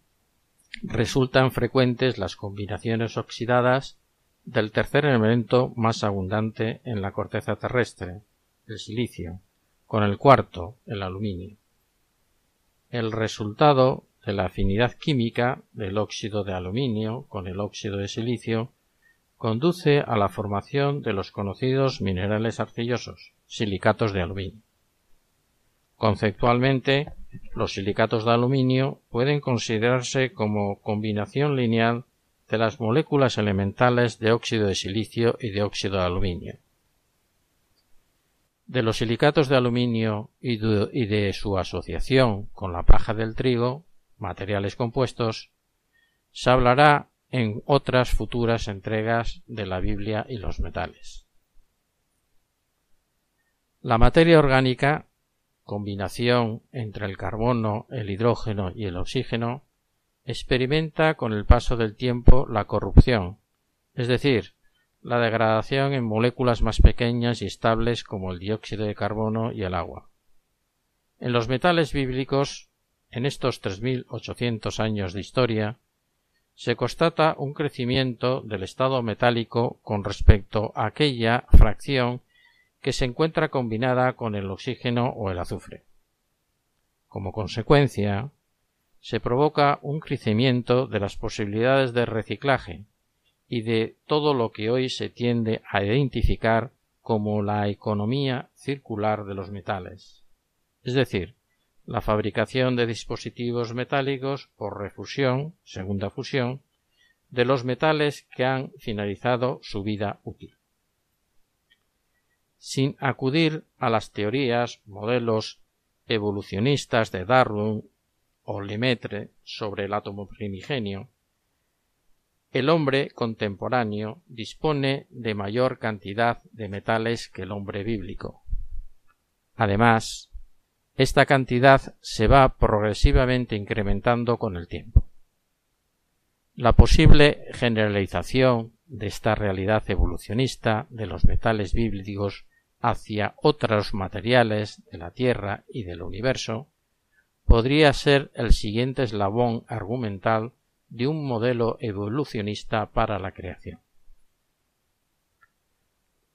resultan frecuentes las combinaciones oxidadas del tercer elemento más abundante en la corteza terrestre, el silicio, con el cuarto, el aluminio. El resultado de la afinidad química del óxido de aluminio con el óxido de silicio conduce a la formación de los conocidos minerales arcillosos, silicatos de aluminio. Conceptualmente, los silicatos de aluminio pueden considerarse como combinación lineal de las moléculas elementales de óxido de silicio y de óxido de aluminio. De los silicatos de aluminio y de, su asociación con la paja del trigo, materiales compuestos, se hablará en otras futuras entregas de la Biblia y los metales. La materia orgánica, combinación entre el carbono, el hidrógeno y el oxígeno, experimenta con el paso del tiempo la corrupción, es decir, la degradación en moléculas más pequeñas y estables como el dióxido de carbono y el agua. En los metales bíblicos, en estos 3.800 años de historia, se constata un crecimiento del estado metálico con respecto a aquella fracción que se encuentra combinada con el oxígeno o el azufre. Como consecuencia, se provoca un crecimiento de las posibilidades de reciclaje y de todo lo que hoy se tiende a identificar como la economía circular de los metales, es decir, la fabricación de dispositivos metálicos por refusión, segunda fusión, de los metales que han finalizado su vida útil. Sin acudir a las teorías, modelos evolucionistas de Darwin o Lemaitre sobre el átomo primigenio, el hombre contemporáneo dispone de mayor cantidad de metales que el hombre bíblico. Además, esta cantidad se va progresivamente incrementando con el tiempo. La posible generalización de esta realidad evolucionista de los metales bíblicos hacia otros materiales de la Tierra y del universo podría ser el siguiente eslabón argumental de un modelo evolucionista para la creación.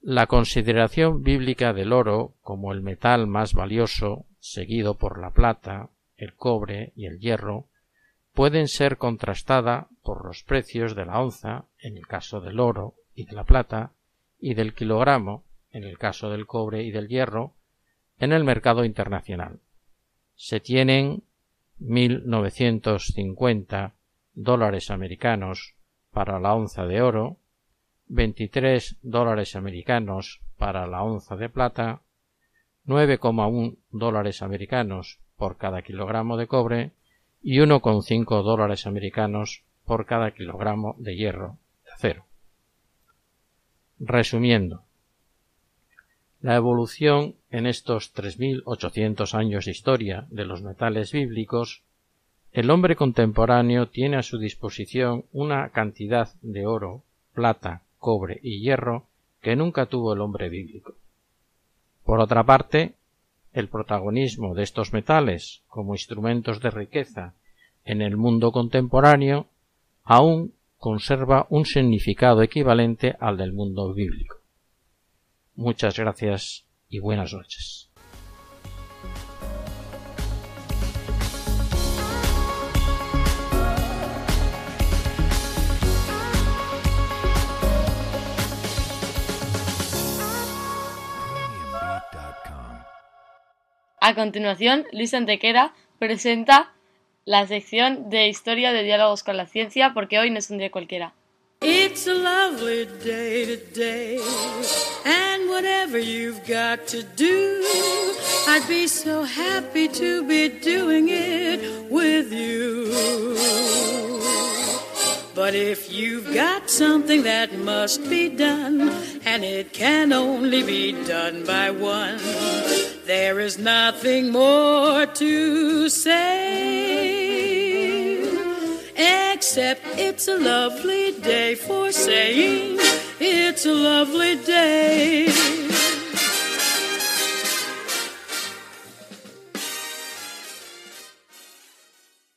La consideración bíblica del oro como el metal más valioso, seguido por la plata, el cobre y el hierro, pueden ser contrastada por los precios de la onza en el caso del oro y de la plata y del kilogramo en el caso del cobre y del hierro en el mercado internacional. Se tienen 1.950 dólares americanos para la onza de oro, 23 dólares americanos para la onza de plata, 9,1 dólares americanos por cada kilogramo de cobre y 1,5 dólares americanos por cada kilogramo de hierro de acero. Resumiendo, la evolución en estos 3.800 años de historia de los metales bíblicos, el hombre contemporáneo tiene a su disposición una cantidad de oro, plata, cobre y hierro que nunca tuvo el hombre bíblico. Por otra parte, el protagonismo de estos metales como instrumentos de riqueza en el mundo contemporáneo aún conserva un significado equivalente al del mundo bíblico. Muchas gracias y buenas noches. A continuación, Luis Antequera presenta la sección de historia de diálogos con la ciencia porque hoy no es un día cualquiera. It's a lovely day today, and whatever you've got to do, I'd be so happy to be doing it with you. But if you've got something that must be done, and it can only be done by one, there is nothing more to say except it's a lovely day for saying it's a lovely day.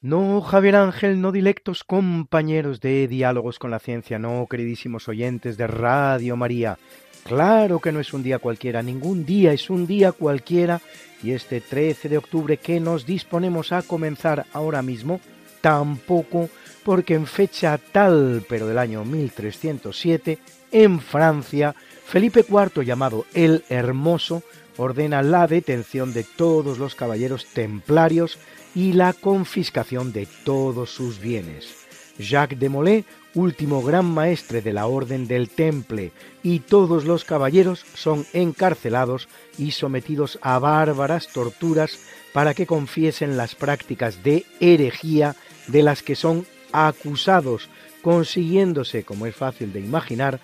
No, Javier Ángel, no dilectos compañeros de Diálogos con la Ciencia, no, queridísimos oyentes de Radio María. Claro que no es un día cualquiera, ningún día es un día cualquiera y este 13 de octubre que nos disponemos a comenzar ahora mismo, tampoco porque en fecha tal, pero del año 1307, en Francia, Felipe IV, llamado el Hermoso, ordena la detención de todos los caballeros templarios y la confiscación de todos sus bienes. Jacques de Molay último gran maestre de la Orden del Temple, y todos los caballeros son encarcelados y sometidos a bárbaras torturas para que confiesen las prácticas de herejía de las que son acusados, consiguiéndose, como es fácil de imaginar,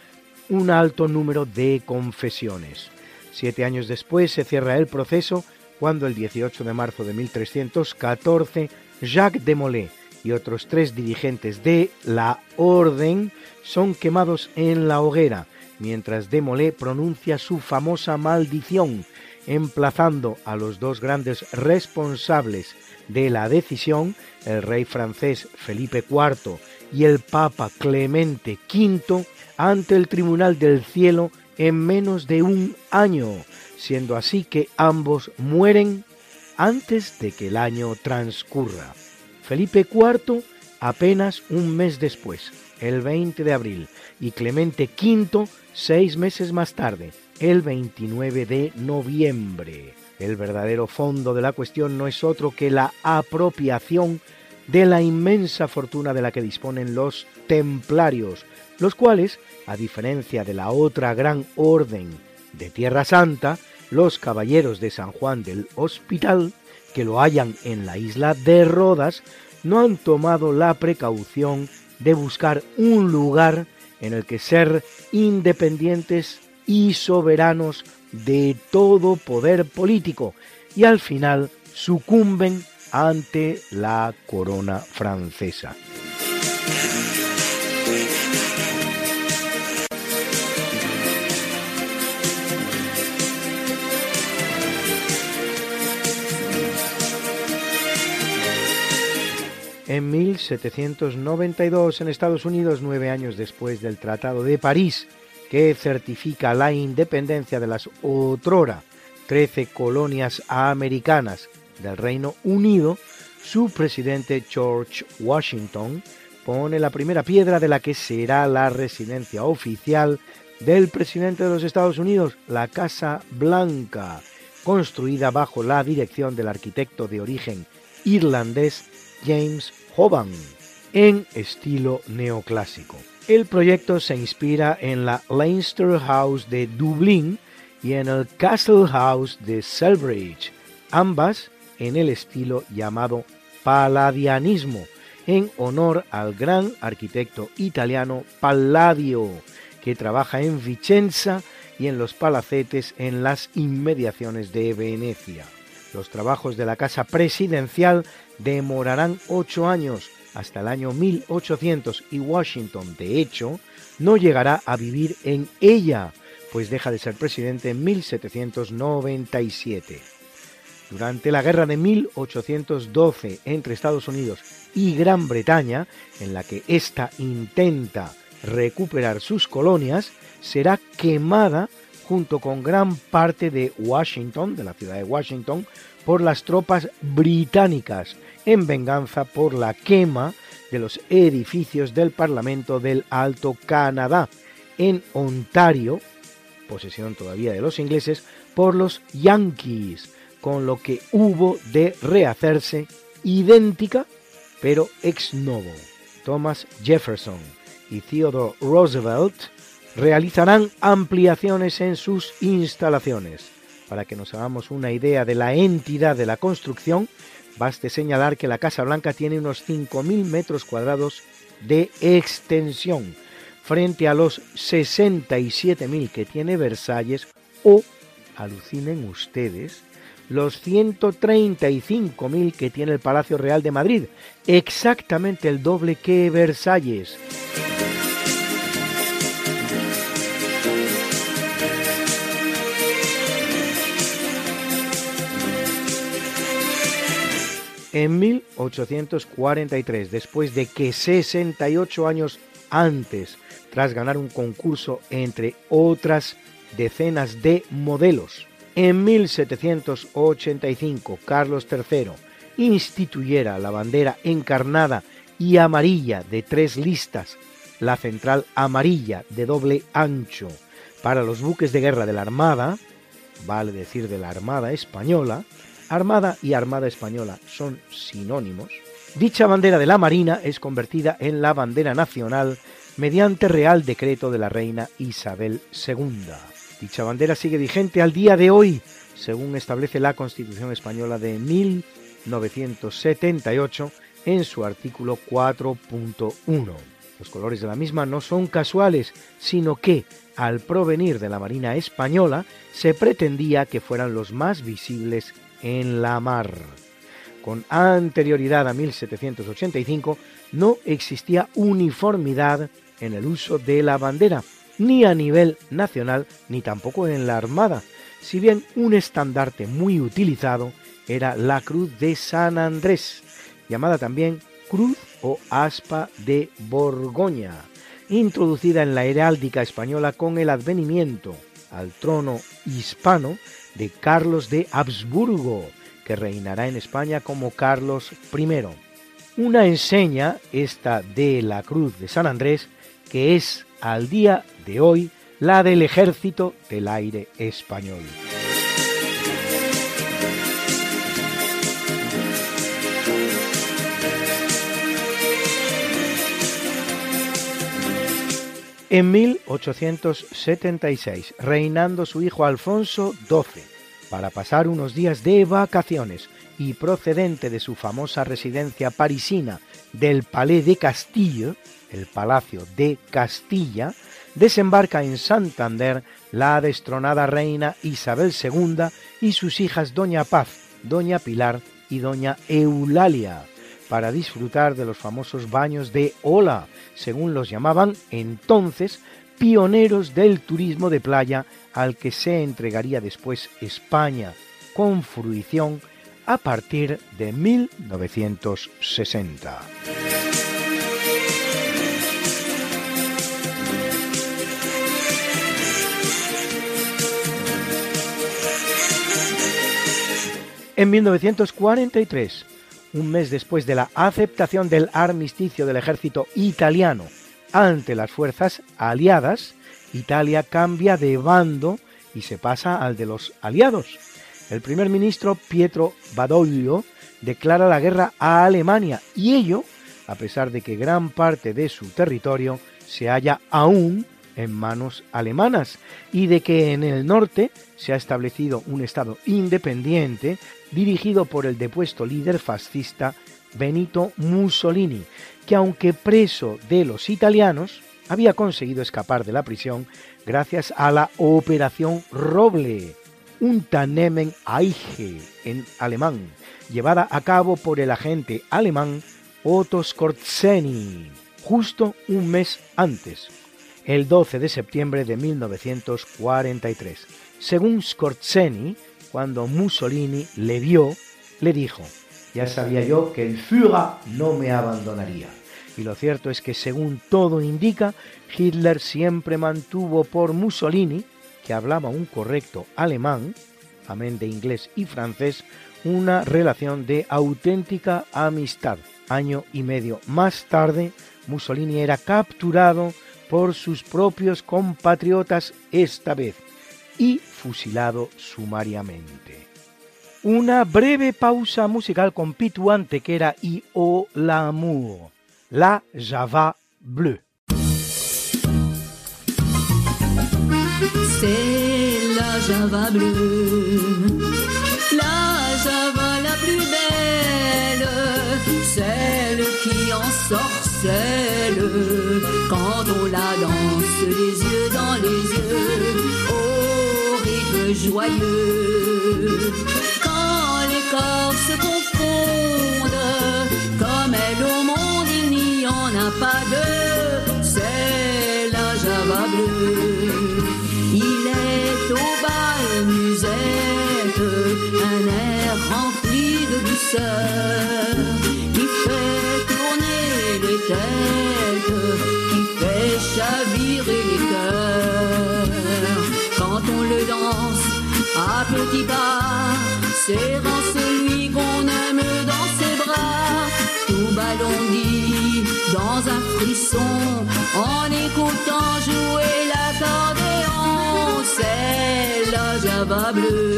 un alto número de confesiones. Siete años después se cierra el proceso cuando el 18 de marzo de 1314 Jacques de Molay y otros tres dirigentes de la Orden son quemados en la hoguera, mientras Demolé pronuncia su famosa maldición, emplazando a los dos grandes responsables de la decisión, el rey francés Felipe IV y el Papa Clemente V, ante el Tribunal del Cielo en menos de un año, siendo así que ambos mueren antes de que el año transcurra. Felipe IV apenas un mes después, el 20 de abril, y Clemente V seis meses más tarde, el 29 de noviembre. El verdadero fondo de la cuestión no es otro que la apropiación de la inmensa fortuna de la que disponen los templarios, los cuales, a diferencia de la otra gran orden de Tierra Santa, los caballeros de San Juan del Hospital, que lo hayan en la isla de Rodas, no han tomado la precaución de buscar un lugar en el que ser independientes y soberanos de todo poder político y al final sucumben ante la corona francesa. En 1792 en Estados Unidos, nueve años después del Tratado de París, que certifica la independencia de las otrora 13 colonias americanas del Reino Unido, su presidente George Washington pone la primera piedra de la que será la residencia oficial del presidente de los Estados Unidos, la Casa Blanca, construida bajo la dirección del arquitecto de origen irlandés James Hoban, en estilo neoclásico. El proyecto se inspira en la Leinster House de Dublín y en el Castle House de Selbridge, ambas en el estilo llamado Palladianismo, en honor al gran arquitecto italiano Palladio, que trabaja en Vicenza y en los palacetes en las inmediaciones de Venecia. Los trabajos de la casa presidencial demorarán ocho años, hasta el año 1800, y Washington, de hecho, no llegará a vivir en ella, pues deja de ser presidente en 1797. Durante la guerra de 1812 entre Estados Unidos y Gran Bretaña, en la que ésta intenta recuperar sus colonias, será quemada junto con gran parte de Washington, de la ciudad de Washington, por las tropas británicas, en venganza por la quema de los edificios del Parlamento del Alto Canadá, en Ontario, posesión todavía de los ingleses, por los Yankees, con lo que hubo de rehacerse idéntica, pero ex novo. Thomas Jefferson y Theodore Roosevelt realizarán ampliaciones en sus instalaciones. Para que nos hagamos una idea de la entidad de la construcción, baste señalar que la Casa Blanca tiene unos 5.000 metros cuadrados de extensión, frente a los 67.000 que tiene Versalles o, alucinen ustedes, los 135.000 que tiene el Palacio Real de Madrid, exactamente el doble que Versalles. En 1843, después de que 68 años antes, tras ganar un concurso entre otras decenas de modelos, en 1785 Carlos III instituyera la bandera encarnada y amarilla de tres listas, la central amarilla de doble ancho. Para los buques de guerra de la Armada, vale decir de la Armada Española, Armada y Armada Española son sinónimos, dicha bandera de la Marina es convertida en la bandera nacional mediante Real Decreto de la Reina Isabel II. Dicha bandera sigue vigente al día de hoy, según establece la Constitución Española de 1978 en su artículo 4.1. Los colores de la misma no son casuales, sino que, al provenir de la Marina Española, se pretendía que fueran los más visibles en la mar. Con anterioridad a 1785 no existía uniformidad en el uso de la bandera, ni a nivel nacional ni tampoco en la Armada, si bien un estandarte muy utilizado era la Cruz de San Andrés, llamada también Cruz o Aspa de Borgoña, introducida en la heráldica española con el advenimiento al trono hispano de Carlos de Habsburgo, que reinará en España como Carlos I. Una enseña, esta de la Cruz de San Andrés, que es al día de hoy la del Ejército del Aire Español. En 1876, reinando su hijo Alfonso XII, para pasar unos días de vacaciones y procedente de su famosa residencia parisina del Palais de Castille, el Palacio de Castilla, desembarca en Santander la destronada reina Isabel II y sus hijas Doña Paz, Doña Pilar y Doña Eulalia, para disfrutar de los famosos baños de ola, según los llamaban entonces pioneros del turismo de playa al que se entregaría después España, con fruición a partir de 1960. En 1943, un mes después de la aceptación del armisticio del ejército italiano ante las fuerzas aliadas, Italia cambia de bando y se pasa al de los aliados. El primer ministro Pietro Badoglio declara la guerra a Alemania y ello a pesar de que gran parte de su territorio se halla aún en manos alemanas y de que en el norte se ha establecido un Estado independiente dirigido por el depuesto líder fascista Benito Mussolini, que aunque preso de los italianos, había conseguido escapar de la prisión gracias a la Operación Roble, Unternehmen Eiche en alemán, llevada a cabo por el agente alemán Otto Skorzeny, justo un mes antes, el 12 de septiembre de 1943. Según Skorzeny, cuando Mussolini le vio, le dijo, ya sabía yo que el Führer no me abandonaría. Y lo cierto es que según todo indica, Hitler siempre mantuvo por Mussolini, que hablaba un correcto alemán, amén de inglés y francés, una relación de auténtica amistad. Año y medio más tarde, Mussolini era capturado por sus propios compatriotas esta vez y fusilado sumariamente. Una breve pausa musical con Pitu Antequera y O l'amour, la Java. C'est la Java bleue, la Java la plus qui en la danse les yeux dans les yeux joyeux. Quand les corps se confondent, comme elle au monde, il n'y en a pas deux. C'est la java. Il est au bal musette, un air rempli de douceur petits pas, serrant celui qu'on aime dans ses bras, tout balondi dans un frisson, en écoutant jouer l'accordéon, c'est la java bleue,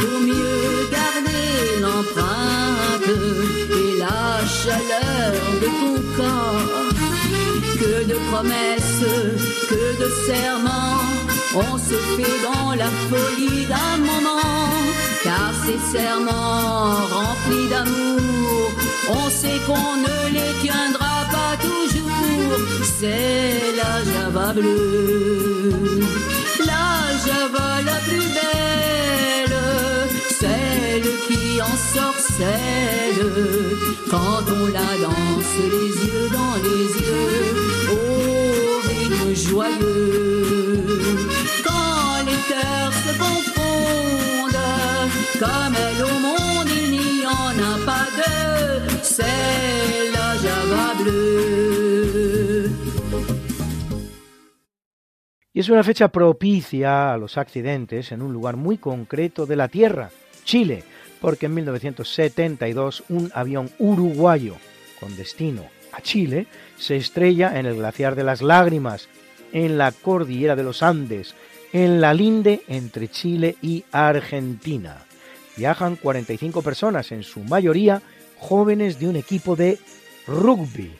pour mieux garder l'empreinte et la chaleur de ton corps. Que de promesses, que de serments, on se fait dans la folie d'un moment, car ces serments remplis d'amour, on sait qu'on ne les tiendra toujours, c'est la java bleue, la java la plus belle, celle qui en sorcelle, quand on la danse les yeux dans les yeux, au rythme joyeux. Es una fecha propicia a los accidentes en un lugar muy concreto de la Tierra, Chile, porque en 1972 un avión uruguayo con destino a a Chile, se estrella en el glaciar de las lágrimas, en la cordillera de los Andes, en la linde entre Chile y Argentina. Viajan 45 personas, en su mayoría jóvenes de un equipo de rugby.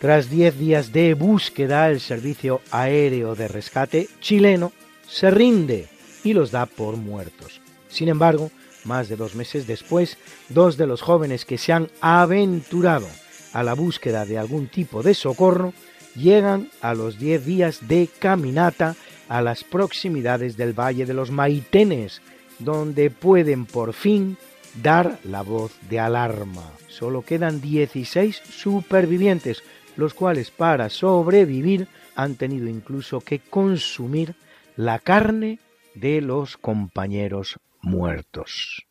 Tras 10 días de búsqueda, el Servicio Aéreo de Rescate chileno se rinde y los da por muertos. Sin embargo, más de dos meses después, dos de los jóvenes que se han aventurado a la búsqueda de algún tipo de socorro llegan a los 10 días de caminata a las proximidades del Valle de los Maitenes, donde pueden por fin dar la voz de alarma. Solo quedan 16 supervivientes, los cuales para sobrevivir han tenido incluso que consumir la carne de los compañeros muertos.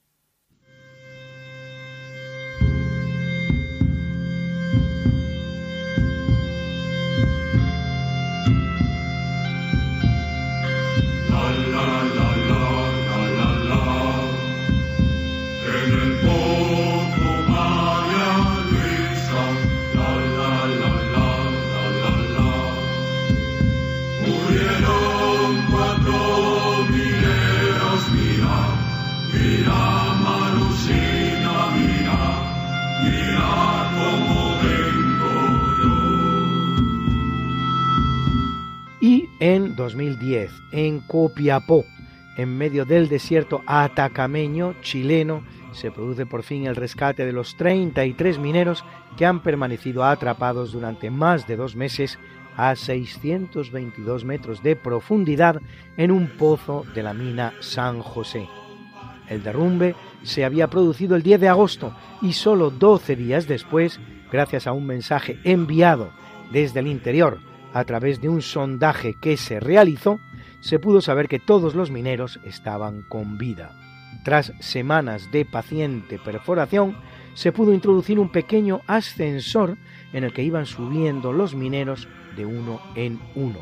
En 2010 en Copiapó, en medio del desierto atacameño chileno, se produce por fin el rescate de los 33 mineros que han permanecido atrapados durante más de dos meses a 622 metros de profundidad en un pozo de la mina San José. El derrumbe se había producido el 10 de agosto y solo 12 días después, gracias a un mensaje enviado desde el interior a través de un sondaje que se realizó, se pudo saber que todos los mineros estaban con vida. Tras semanas de paciente perforación, se pudo introducir un pequeño ascensor en el que iban subiendo los mineros de uno en uno.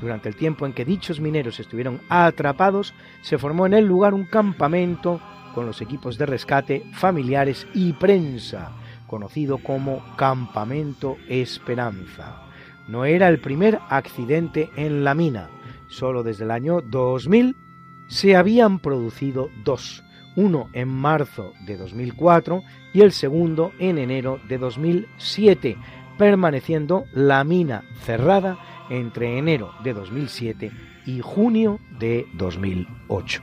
Durante el tiempo en que dichos mineros estuvieron atrapados, se formó en el lugar un campamento con los equipos de rescate, familiares y prensa, conocido como Campamento Esperanza. No era el primer accidente en la mina. Solo desde el año 2000 se habían producido dos, uno en marzo de 2004 y el segundo en enero de 2007, permaneciendo la mina cerrada entre enero de 2007 y junio de 2008.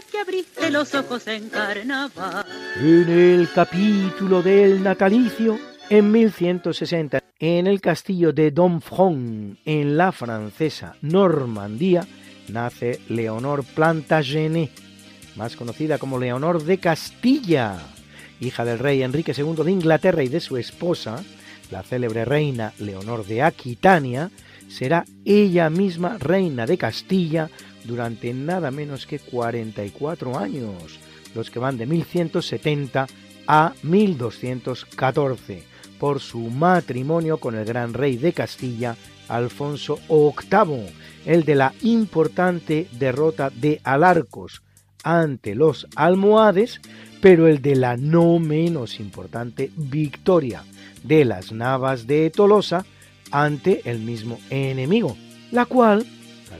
que abriste los ojos en carnaval. En el capítulo del natalicio, en 1160, en el castillo de Domfront, en la francesa Normandía, nace Leonor Plantagenet, más conocida como Leonor de Castilla, hija del rey Enrique II de Inglaterra y de su esposa, la célebre reina Leonor de Aquitania, será ella misma reina de Castilla durante nada menos que 44 años, los que van de 1170 a 1214, por su matrimonio con el gran rey de Castilla, Alfonso VIII, el de la importante derrota de Alarcos ante los almohades, pero el de la no menos importante victoria de las Navas de Tolosa ante el mismo enemigo, la cual,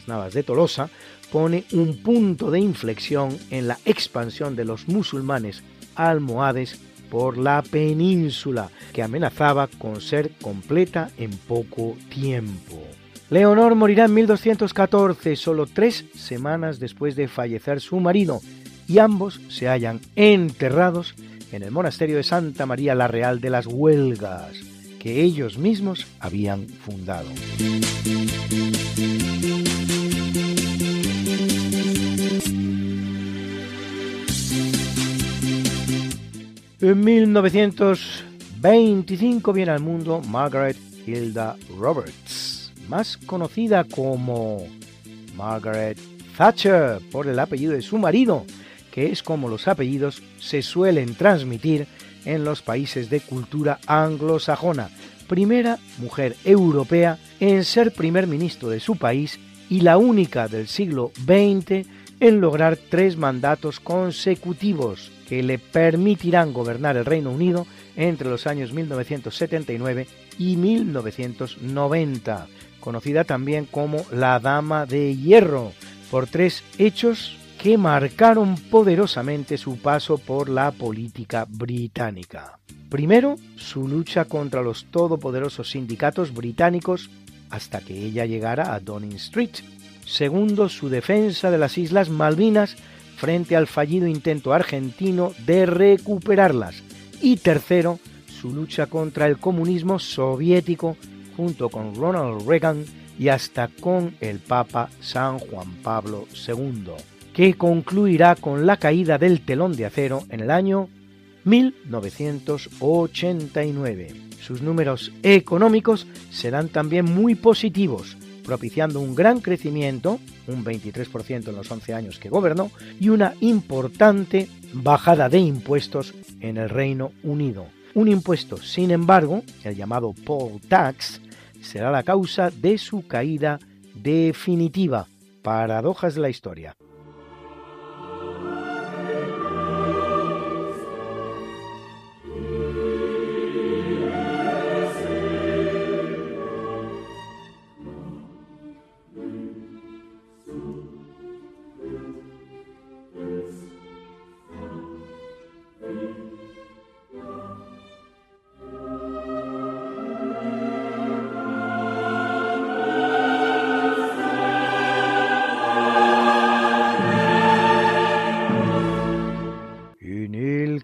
Navas de Tolosa, pone un punto de inflexión en la expansión de los musulmanes almohades por la península, que amenazaba con ser completa en poco tiempo. Leonor morirá en 1214, solo tres semanas después de fallecer su marido, y ambos se hallan enterrados en el monasterio de Santa María la Real de las Huelgas, que ellos mismos habían fundado. En 1925 viene al mundo Margaret Hilda Roberts, más conocida como Margaret Thatcher por el apellido de su marido, que es como los apellidos se suelen transmitir en los países de cultura anglosajona, primera mujer europea en ser primer ministro de su país y la única del siglo XX en lograr tres mandatos consecutivos que le permitirán gobernar el Reino Unido entre los años 1979 y 1990, conocida también como la Dama de Hierro, por tres hechos que marcaron poderosamente su paso por la política británica. Primero, su lucha contra los todopoderosos sindicatos británicos hasta que ella llegara a Downing Street. Segundo, su defensa de las Islas Malvinas frente al fallido intento argentino de recuperarlas. Y tercero, su lucha contra el comunismo soviético junto con Ronald Reagan y hasta con el Papa San Juan Pablo II, que concluirá con la caída del telón de acero en el año 1989. Sus números económicos serán también muy positivos, propiciando un gran crecimiento, un 23% en los 11 años que gobernó, y una importante bajada de impuestos en el Reino Unido. Un impuesto, sin embargo, el llamado poll tax, será la causa de su caída definitiva. Paradojas de la historia.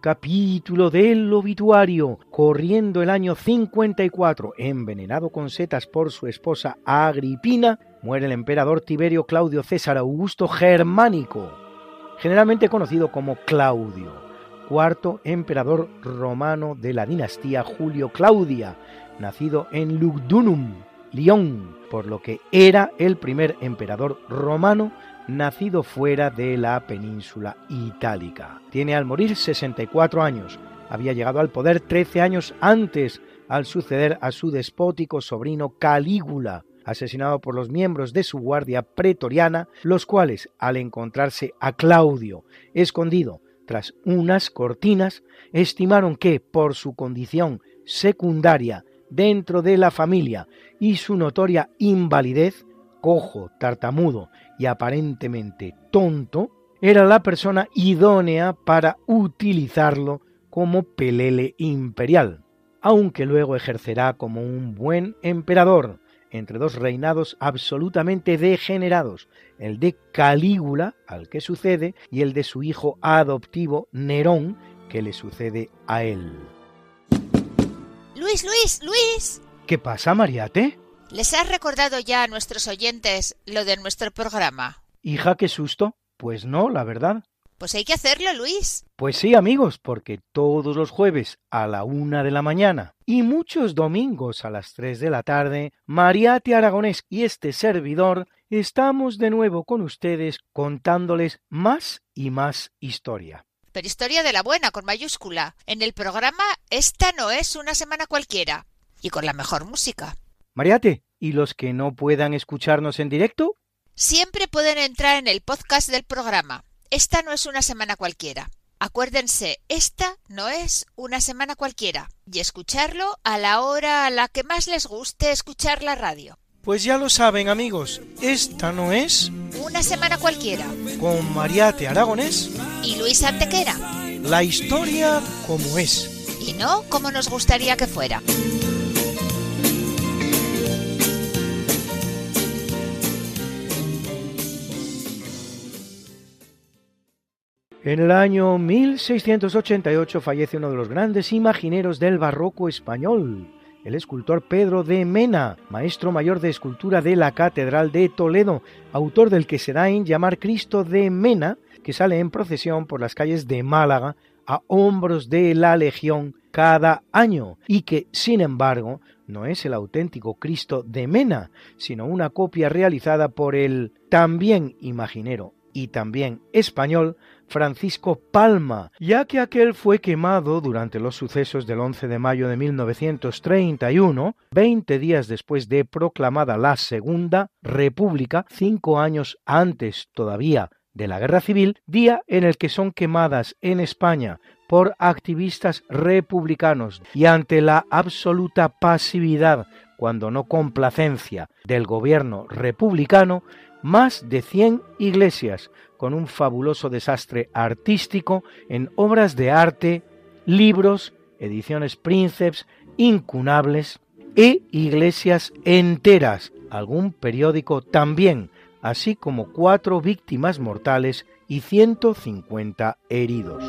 Capítulo del obituario, corriendo el año 54, envenenado con setas por su esposa Agripina, muere el emperador Tiberio Claudio César Augusto Germánico, generalmente conocido como Claudio, cuarto emperador romano de la dinastía Julio Claudia, nacido en Lugdunum, Lyon, por lo que era el primer emperador romano nacido fuera de la península itálica. Tiene al morir 64 años. Había llegado al poder 13 años antes al suceder a su despótico sobrino Calígula, asesinado por los miembros de su guardia pretoriana, los cuales, al encontrarse a Claudio escondido tras unas cortinas, estimaron que, por su condición secundaria dentro de la familia y su notoria invalidez, cojo, tartamudo y aparentemente tonto, era la persona idónea para utilizarlo como pelele imperial, aunque luego ejercerá como un buen emperador entre dos reinados absolutamente degenerados, el de Calígula, al que sucede, y el de su hijo adoptivo Nerón, que le sucede a él. Luis, Luis, Luis. ¿Qué pasa, Mariate? ¿Les has recordado ya a nuestros oyentes lo de nuestro programa? Hija, qué susto. Pues no, la verdad. Pues hay que hacerlo, Luis. Pues sí, amigos, porque todos los jueves a la una de la mañana y muchos domingos a las tres de la tarde, Mariate Aragonés y este servidor estamos de nuevo con ustedes contándoles más y más historia. Pero historia de la buena, con mayúscula. En el programa Esta no es una semana cualquiera. Y con la mejor música. Mariate, ¿y los que no puedan escucharnos en directo? Siempre pueden entrar en el podcast del programa. Esta no es una semana cualquiera. Acuérdense, esta no es una semana cualquiera, y escucharlo a la hora a la que más les guste escuchar la radio. Pues ya lo saben amigos, esta no es Una semana cualquiera. con Mariate Aragonés, Y Luis Antequera. la historia como es. Y no como nos gustaría que fuera. En el año 1688 fallece uno de los grandes imagineros del barroco español, el escultor Pedro de Mena, maestro mayor de escultura de la Catedral de Toledo, autor del que se da en llamar Cristo de Mena, que sale en procesión por las calles de Málaga a hombros de la Legión cada año y que, sin embargo, no es el auténtico Cristo de Mena, sino una copia realizada por el también imaginero y también español Francisco Palma, ya que aquel fue quemado durante los sucesos del 11 de mayo de 1931, 20 días después de proclamada la Segunda República, cinco años antes todavía de la Guerra Civil, día en el que son quemadas en España por activistas republicanos y ante la absoluta pasividad, cuando no complacencia, del gobierno republicano, más de 100 iglesias, con un fabuloso desastre artístico en obras de arte, libros, ediciones príncipes, incunables e iglesias enteras, algún periódico también, así como cuatro víctimas mortales y 150 heridos.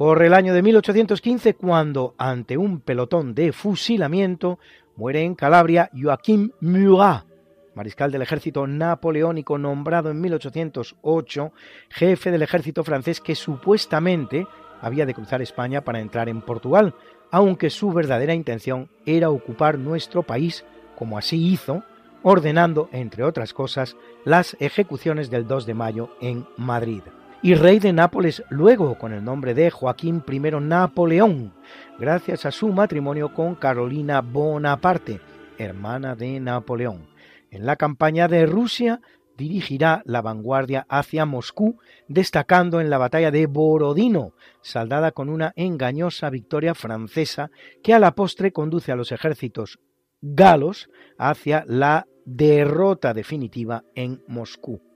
Corre el año de 1815 cuando, ante un pelotón de fusilamiento, muere en Calabria Joaquim Murat, mariscal del ejército napoleónico nombrado en 1808, jefe del ejército francés que supuestamente había de cruzar España para entrar en Portugal, aunque su verdadera intención era ocupar nuestro país, como así hizo, ordenando, entre otras cosas, las ejecuciones del 2 de mayo en Madrid y rey de Nápoles luego con el nombre de Joaquín I Napoleón, gracias a su matrimonio con Carolina Bonaparte, hermana de Napoleón. En la campaña de Rusia dirigirá la vanguardia hacia Moscú, destacando en la batalla de Borodino, saldada con una engañosa victoria francesa que a la postre conduce a los ejércitos galos hacia la derrota definitiva en Moscú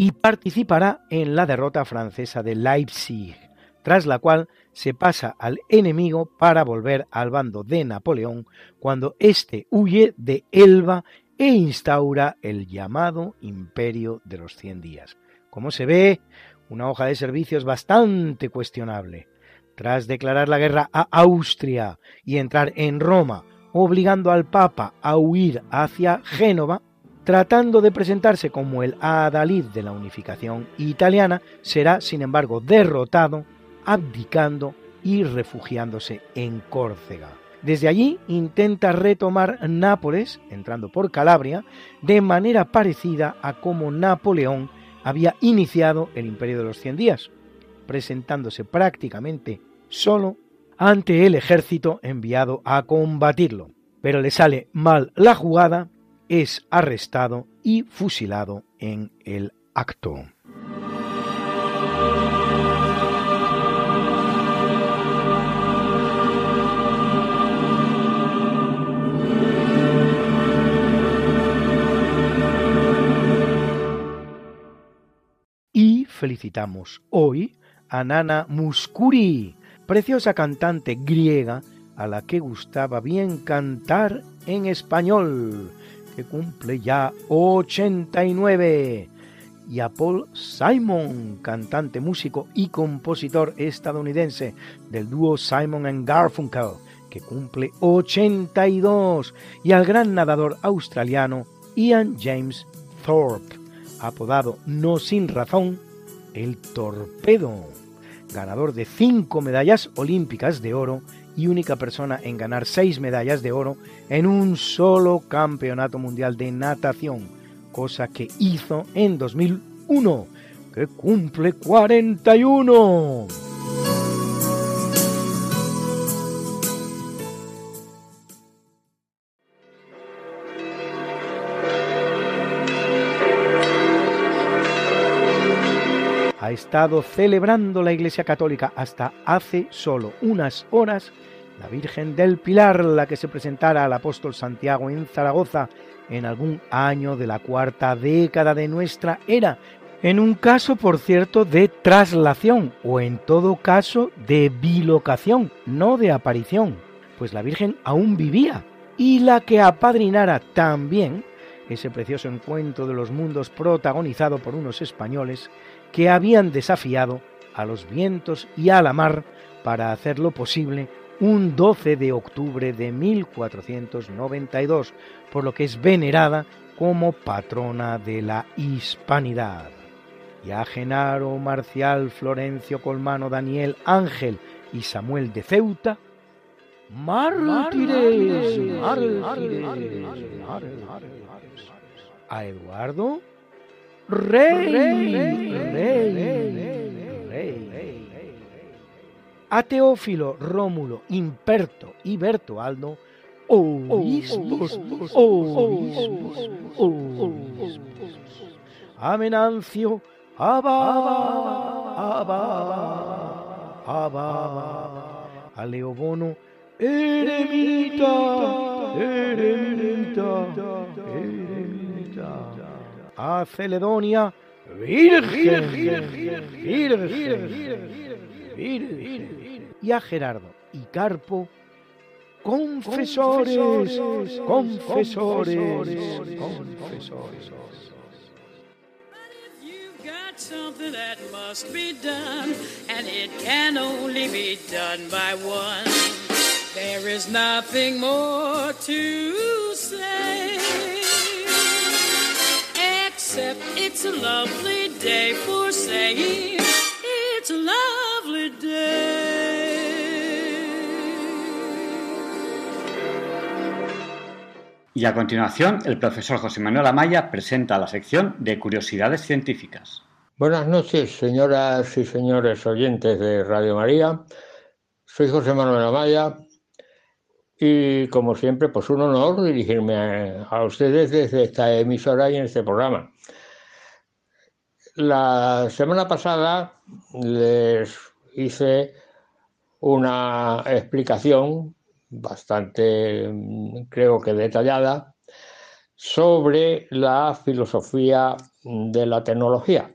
y participará en la derrota francesa de Leipzig, tras la cual se pasa al enemigo para volver al bando de Napoleón cuando éste huye de Elba e instaura el llamado Imperio de los Cien Días. Como se ve, una hoja de servicios bastante cuestionable. Tras declarar la guerra a Austria y entrar en Roma, obligando al Papa a huir hacia Génova, tratando de presentarse como el adalid de la unificación italiana, será, sin embargo, derrotado, abdicando y refugiándose en Córcega. Desde allí intenta retomar Nápoles, entrando por Calabria, de manera parecida a como Napoleón había iniciado el Imperio de los Cien Días, presentándose prácticamente solo ante el ejército enviado a combatirlo. Pero le sale mal la jugada es arrestado y fusilado en el acto. Y felicitamos hoy a Nana Muscuri, preciosa cantante griega a la que gustaba bien cantar en español que cumple ya 89. Y a Paul Simon, cantante, músico y compositor estadounidense del dúo Simon and Garfunkel, que cumple 82. Y al gran nadador australiano Ian James Thorpe, apodado no sin razón el Torpedo, ganador de cinco medallas olímpicas de oro y única persona en ganar seis medallas de oro en un solo campeonato mundial de natación, cosa que hizo en 2001, que cumple 41. Estado celebrando la Iglesia Católica hasta hace solo unas horas la Virgen del Pilar, la que se presentara al apóstol Santiago en Zaragoza en algún año de la cuarta década de nuestra era, en un caso, por cierto, de traslación o en todo caso de bilocación, no de aparición, pues la Virgen aún vivía y la que apadrinara también ese precioso encuentro de los mundos protagonizado por unos españoles que habían desafiado a los vientos y a la mar para hacerlo posible un 12 de octubre de 1492, por lo que es venerada como patrona de la hispanidad. Y a Genaro, Marcial, Florencio, Colmano, Daniel, Ángel y Samuel de Ceuta, mártires, a Eduardo, rey, rey, rey, a Teófilo, Rómulo, Imperto y Bertoaldo, obispos, obispos, obispos, a Menancio, Abba, Abba, Abba, a Leobono, eremita, eremita, a Celedonia, y a Gerardo y Carpo, confesores, confesores, confesores. got something that must be done, and it can only be done by one. There is nothing more to say, except it's a lovely day for saying it's a lovely day. Y a continuación, el profesor José Manuel Amaya presenta la sección de curiosidades científicas. Buenas noches, señoras y señores oyentes de Radio María. Soy José Manuel Amaya y, como siempre, pues un honor dirigirme a, ustedes desde esta emisora y en este programa. La semana pasada les hice una explicación bastante, creo que detallada, sobre la filosofía de la tecnología.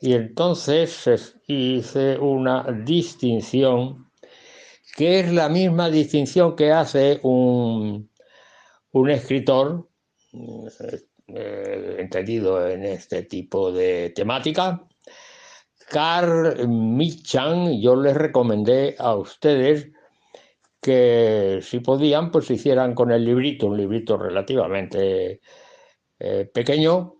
Y entonces hice una distinción que es la misma distinción que hace un, un escritor, eh, entendido en este tipo de temática, Carl Michan, yo les recomendé a ustedes que si podían, pues hicieran con el librito, un librito relativamente eh, pequeño,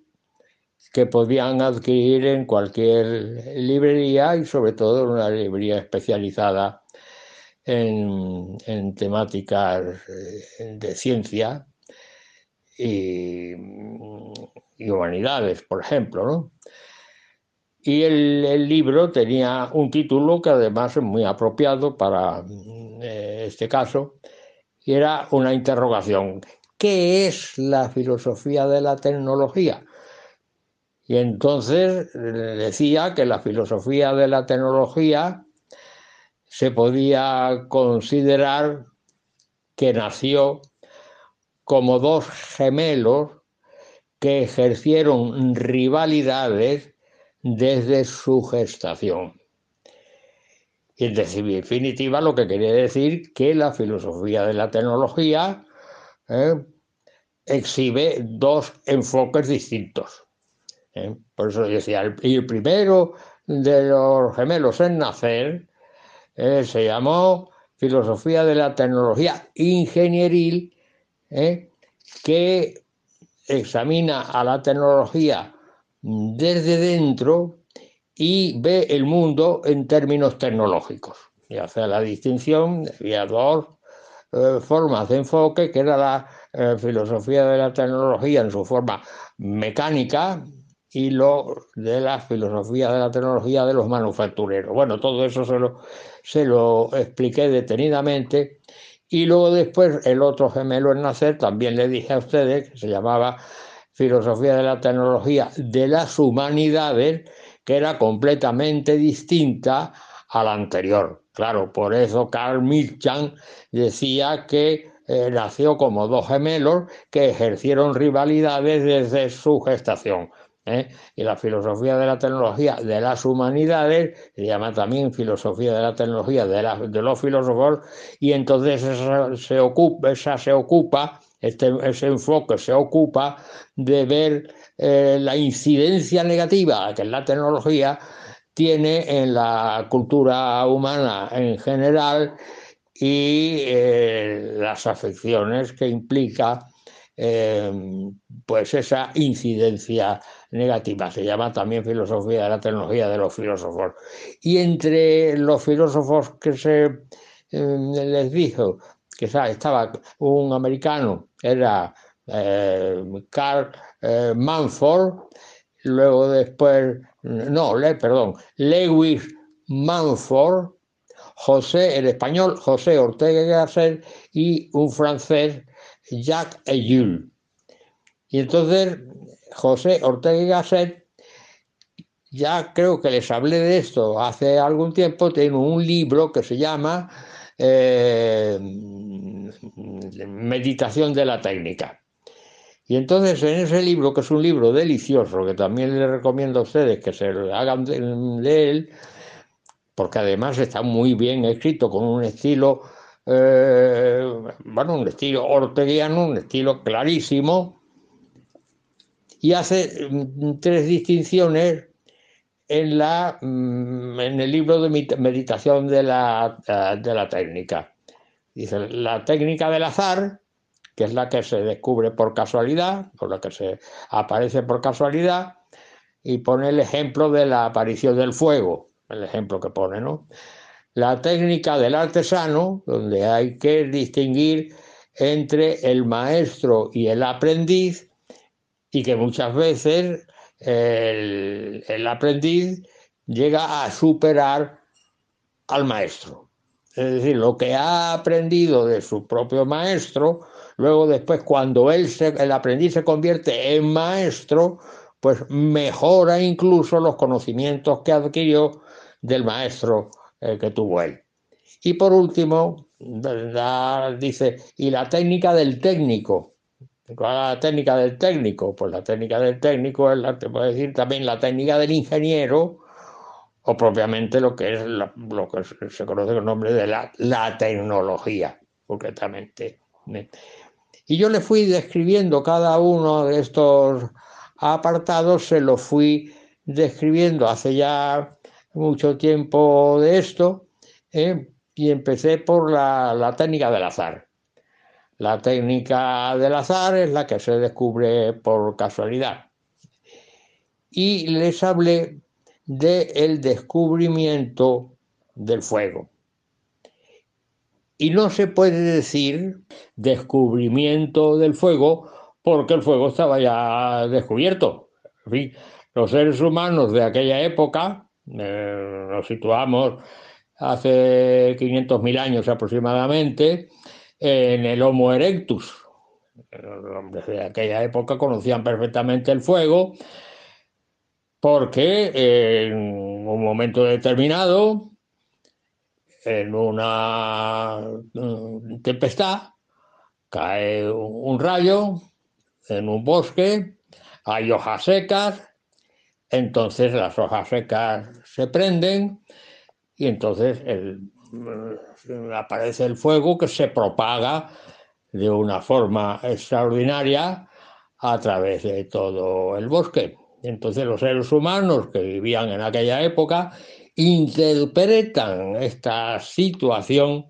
que podían adquirir en cualquier librería y sobre todo en una librería especializada en, temáticas eh, de ciencia y, humanidades, por ejemplo, ¿no? Y el, libro tenía un título que además es muy apropiado para eh, este caso, y era una interrogación. ¿Qué es la filosofía de la tecnología? Y entonces decía que la filosofía de la tecnología se podía considerar que nació como dos gemelos que ejercieron rivalidades desde su gestación. Y en definitiva lo que quería decir que la filosofía de la tecnología eh, exhibe dos enfoques distintos. ¿eh? Por eso decía, el, el, primero de los gemelos en nacer eh, se llamó filosofía de la tecnología ingenieril, ¿eh? que examina a la tecnología desde dentro y ve el mundo en términos tecnológicos. Y hace la distinción, había dos eh, formas de enfoque, que era la filosofía de la tecnología en su forma mecánica y lo de la filosofía de la tecnología de los manufactureros. Bueno, todo eso se lo, se lo expliqué detenidamente y luego después el otro gemelo en nacer también le dije a ustedes que se llamaba filosofía de la tecnología de las humanidades que era completamente distinta a la anterior. Claro, por eso Carl Milchan decía que eh, nació como dos gemelos que ejercieron rivalidades desde su gestación. ¿Eh? Y la filosofía de la tecnología de las humanidades se llama también filosofía de la tecnología de, los filósofos, y entonces se ocupa, esa se ocupa este, ese enfoque se ocupa de ver eh, la incidencia negativa que la tecnología tiene en la cultura humana en general y eh, las afecciones que implica eh, pues esa incidencia negativa. Se llama también filosofía de la tecnología de los filósofos. Y entre los filósofos que se les dijo que estaba un americano, era Carl Manford, luego después no, le, perdón, Lewis Manford, José, el español José Ortega Gasset y un francés Jacques Ellul. Y entonces José Ortega Gasset, ya creo que les hablé de esto hace algún tiempo, tiene un libro que se llama eh, Meditación de la técnica. Y entonces en ese libro, que es un libro delicioso, que también les recomiendo a ustedes que se hagan de, él, porque además está muy bien escrito, con un estilo, eh, bueno, un estilo orteguiano, un estilo clarísimo, y hace mm, tres distinciones en, la, mm, en el libro de meditación de la, de la técnica. Dice, la técnica del azar, que es la que se descubre por casualidad, o la que se aparece por casualidad, y pone el ejemplo de la aparición del fuego, el ejemplo que pone, ¿no? La técnica del artesano, donde hay que distinguir entre el maestro y el aprendiz, y que muchas veces el, aprendiz llega a superar al maestro. Es decir, lo que ha aprendido de su propio maestro, Luego después, cuando él el aprendiz se convierte en maestro, pues mejora incluso los conocimientos que adquirió del maestro eh, que tuvo él. Y por último, dice, y la técnica del técnico. ¿Cuál es la técnica del técnico? Pues la técnica del técnico es, la, te puedo decir también la técnica del ingeniero, o propiamente lo que es lo que se conoce con el nombre de la, la tecnología, concretamente. Y yo le fui describiendo cada uno de estos apartados, se lo fui describiendo hace ya mucho tiempo de esto, ¿eh? y empecé por la, la técnica del azar. La técnica del azar es la que se descubre por casualidad. Y les hablé del el descubrimiento del fuego. Y no se puede decir descubrimiento del fuego porque el fuego estaba ya descubierto. los seres humanos de aquella época, eh, nos situamos hace 500.000 años aproximadamente, en el Homo erectus. Los hombres de aquella época conocían perfectamente el fuego porque en un momento determinado en una mm, tempestad, cae un rayo en un bosque, hay hojas secas, entonces las hojas secas se prenden y entonces mm, aparece el fuego que se propaga de una forma extraordinaria a través de todo el bosque. Entonces los seres humanos que vivían en aquella época interpretan esta situación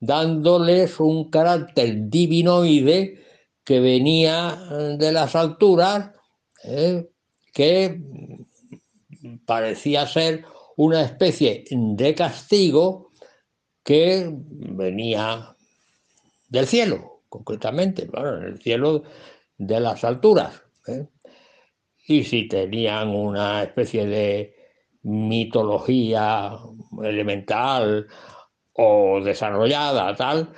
dándoles un carácter divinoide que venía de las alturas, ¿eh? que parecía ser una especie de castigo que venía del cielo, concretamente, bueno, en el cielo de las alturas. ¿eh? Y si tenían una especie de mitología elemental o desarrollada, tal,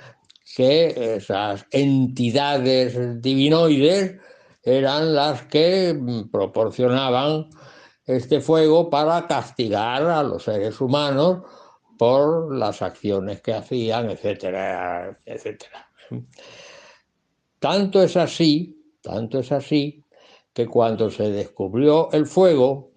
que esas entidades divinoides eran las que proporcionaban este fuego para castigar a los seres humanos por las acciones que hacían, etcétera, etcétera. Tanto es así, tanto es así, que cuando se descubrió el fuego,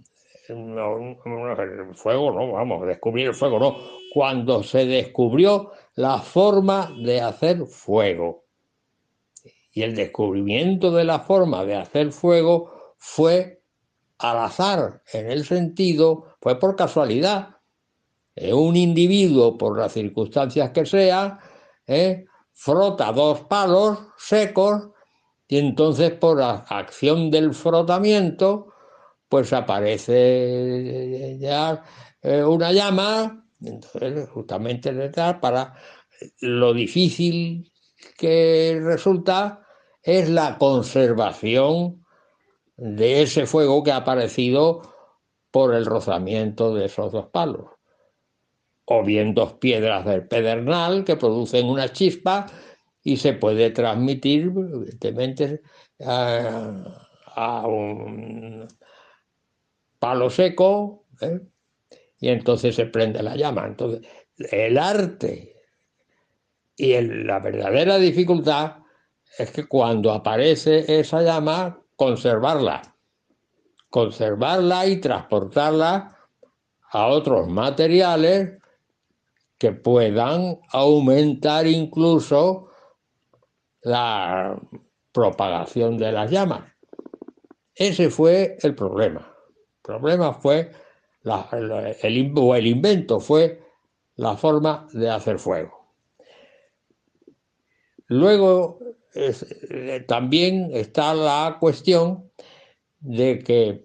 no, el fuego no, vamos, descubrir el fuego no, cuando se descubrió la forma de hacer fuego. Y el descubrimiento de la forma de hacer fuego fue al azar, en el sentido, fue por casualidad. Un individuo, por las circunstancias que sea, ¿eh? frota dos palos secos y entonces por la acción del frotamiento, pues aparece ya eh, una llama, entonces justamente para lo difícil que resulta es la conservación de ese fuego que ha aparecido por el rozamiento de esos dos palos. O bien dos piedras del pedernal que producen una chispa y se puede transmitir, evidentemente, a, un palo seco ¿eh? y entonces se prende la llama. Entonces, el arte y la verdadera dificultad es que cuando aparece esa llama, conservarla. Conservarla y transportarla a otros materiales que puedan aumentar incluso la propagación de las llamas. Ese fue el problema. El problema fue, el, invento fue la forma de hacer fuego. Luego eh, también está la cuestión de que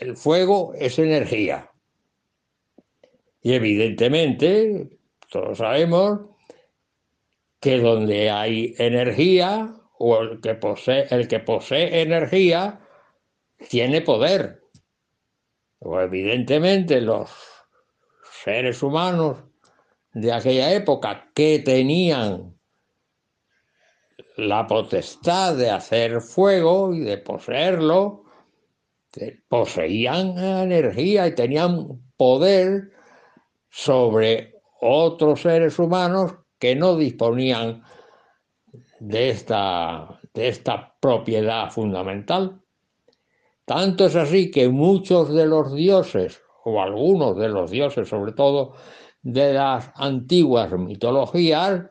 el fuego es energía. Y evidentemente, todos sabemos que donde hay energía, o el que posee, el que posee energía, tiene poder. O evidentemente los seres humanos de aquella época que tenían la potestad de hacer fuego y de poseerlo, poseían energía y tenían poder sobre otros seres humanos que no disponían de esta, de esta propiedad fundamental. Tanto es así que muchos de los dioses, o algunos de los dioses sobre todo, de las antiguas mitologías,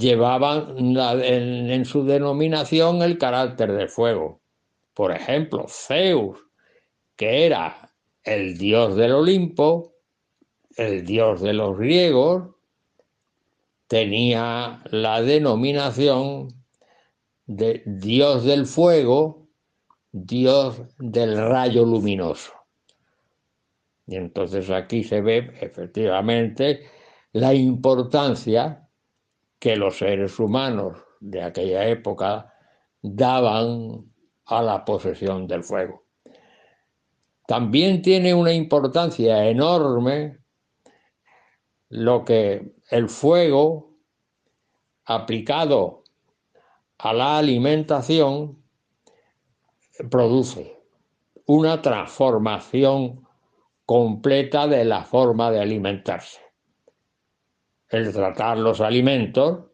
llevaban en, su denominación el carácter del fuego. Por ejemplo, Zeus, que era el dios del Olimpo, el dios de los griegos, tenía la denominación de dios del fuego, dios del rayo luminoso. Y entonces aquí se ve efectivamente la importancia que los seres humanos de aquella época daban a la posesión del fuego. También tiene una importancia enorme lo que el fuego aplicado a la alimentación produce una transformación completa de la forma de alimentarse el tratar los alimentos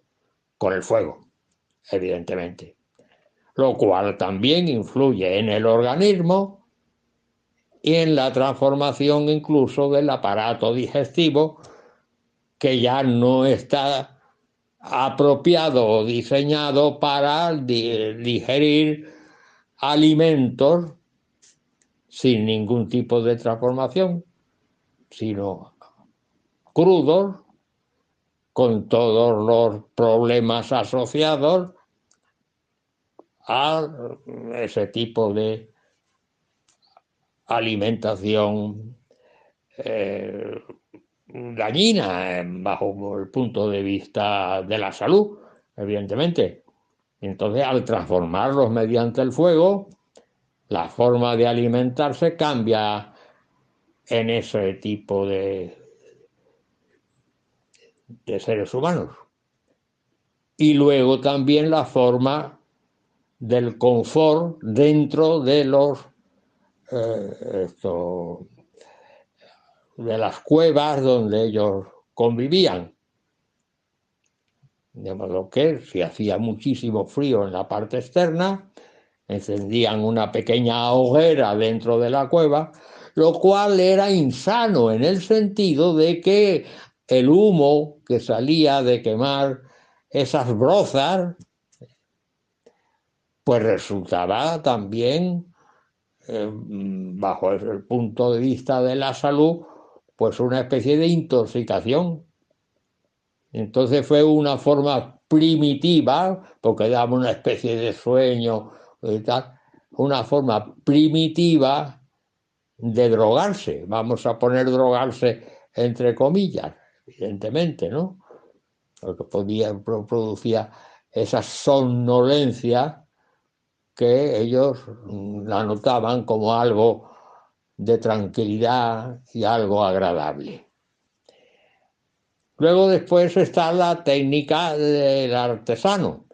con el fuego, evidentemente, lo cual también influye en el organismo y en la transformación incluso del aparato digestivo que ya no está apropiado o diseñado para digerir alimentos sin ningún tipo de transformación, sino crudos con todos los problemas asociados a ese tipo de alimentación eh, dañina bajo el punto de vista de la salud, evidentemente. Entonces, al transformarlos mediante el fuego, la forma de alimentarse cambia en ese tipo de, de seres humanos. Y luego también la forma del confort dentro de los eh, de las cuevas donde ellos convivían. De modo que si hacía muchísimo frío en la parte externa, encendían una pequeña hoguera dentro de la cueva, lo cual era insano en el sentido de que el humo que salía de quemar esas brozas, pues resultaba también, eh, bajo el punto de vista de la salud, pues una especie de intoxicación. Entonces fue una forma primitiva, porque daba una especie de sueño y tal, una forma primitiva de drogarse. Vamos a poner drogarse entre comillas, evidentemente, ¿no? Porque podía, producía esa somnolencia que ellos la notaban como algo de tranquilidad y algo agradable. Luego después está la técnica del artesano.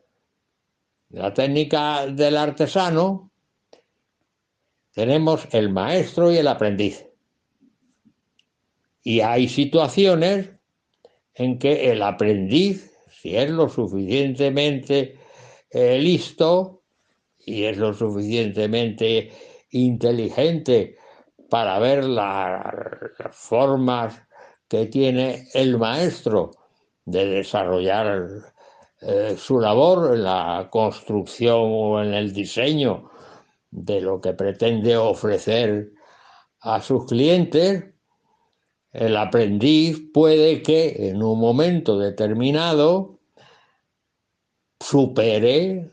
La técnica del artesano tenemos el maestro y el aprendiz. Y hay situaciones en que el aprendiz, si es lo suficientemente eh, listo y es lo suficientemente inteligente para ver las formas que tiene el maestro de desarrollar eh, su labor en la construcción o en el diseño de lo que pretende ofrecer a sus clientes, el aprendiz puede que en un momento determinado supere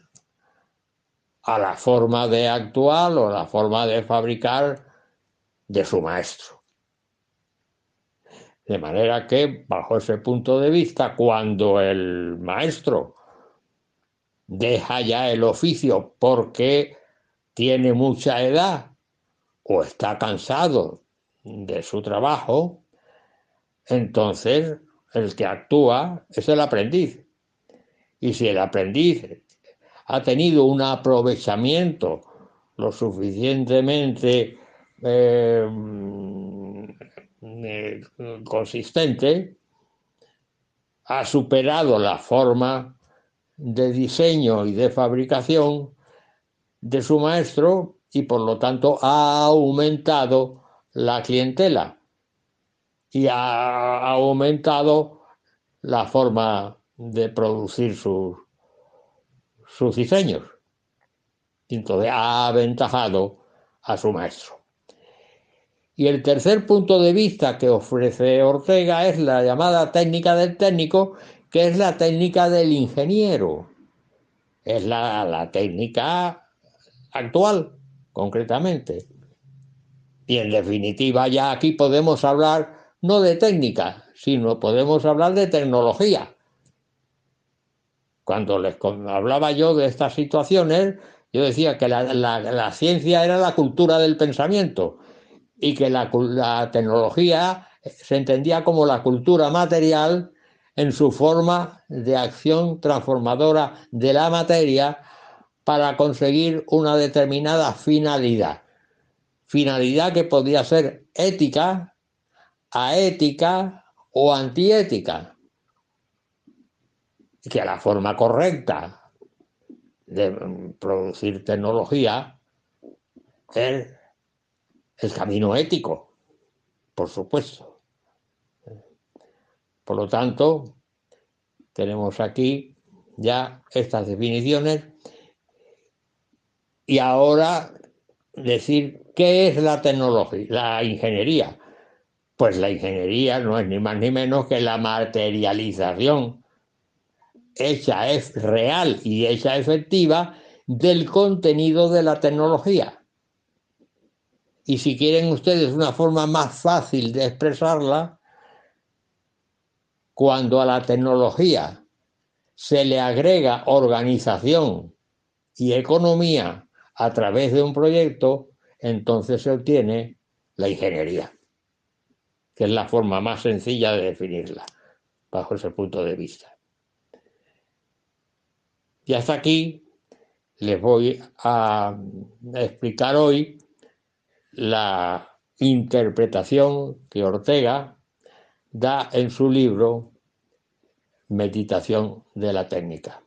a la forma de actuar o la forma de fabricar de su maestro. De manera que, bajo ese punto de vista, cuando el maestro deja ya el oficio porque tiene mucha edad o está cansado de su trabajo, entonces el que actúa es el aprendiz. Y si el aprendiz ha tenido un aprovechamiento lo suficientemente eh, eh, consistente, ha superado la forma de diseño y de fabricación de su maestro y por lo tanto ha aumentado la clientela y ha aumentado la forma de producir sus, sus diseños. Y entonces ha aventajado a su maestro. Y el tercer punto de vista que ofrece Ortega es la llamada técnica del técnico, que es la técnica del ingeniero. Es la, técnica actual, concretamente. Y en definitiva, ya aquí podemos hablar no de técnica, sino podemos hablar de tecnología. Cuando les hablaba yo de estas situaciones, yo decía que la ciencia era la cultura del pensamiento y que la, tecnología se entendía como la cultura material en su forma de acción transformadora de la materia para conseguir una determinada finalidad. Finalidad que podía ser ética, aética o antiética. Que la forma correcta de producir tecnología es el camino ético, por supuesto. Por lo tanto, tenemos aquí ya estas definiciones y ahora decir qué es la tecnología, la ingeniería. Pues la ingeniería no es ni más ni menos que la materialización hecha es real y hecha efectiva del contenido de la tecnología. Y si quieren ustedes una forma más fácil de expresarla, cuando a la tecnología se le agrega organización y economía a través de un proyecto, entonces se obtiene la ingeniería, que es la forma más sencilla de definirla, bajo ese punto de vista. Y hasta aquí les voy a explicar hoy la interpretación que Ortega da en su libro Meditación de la técnica.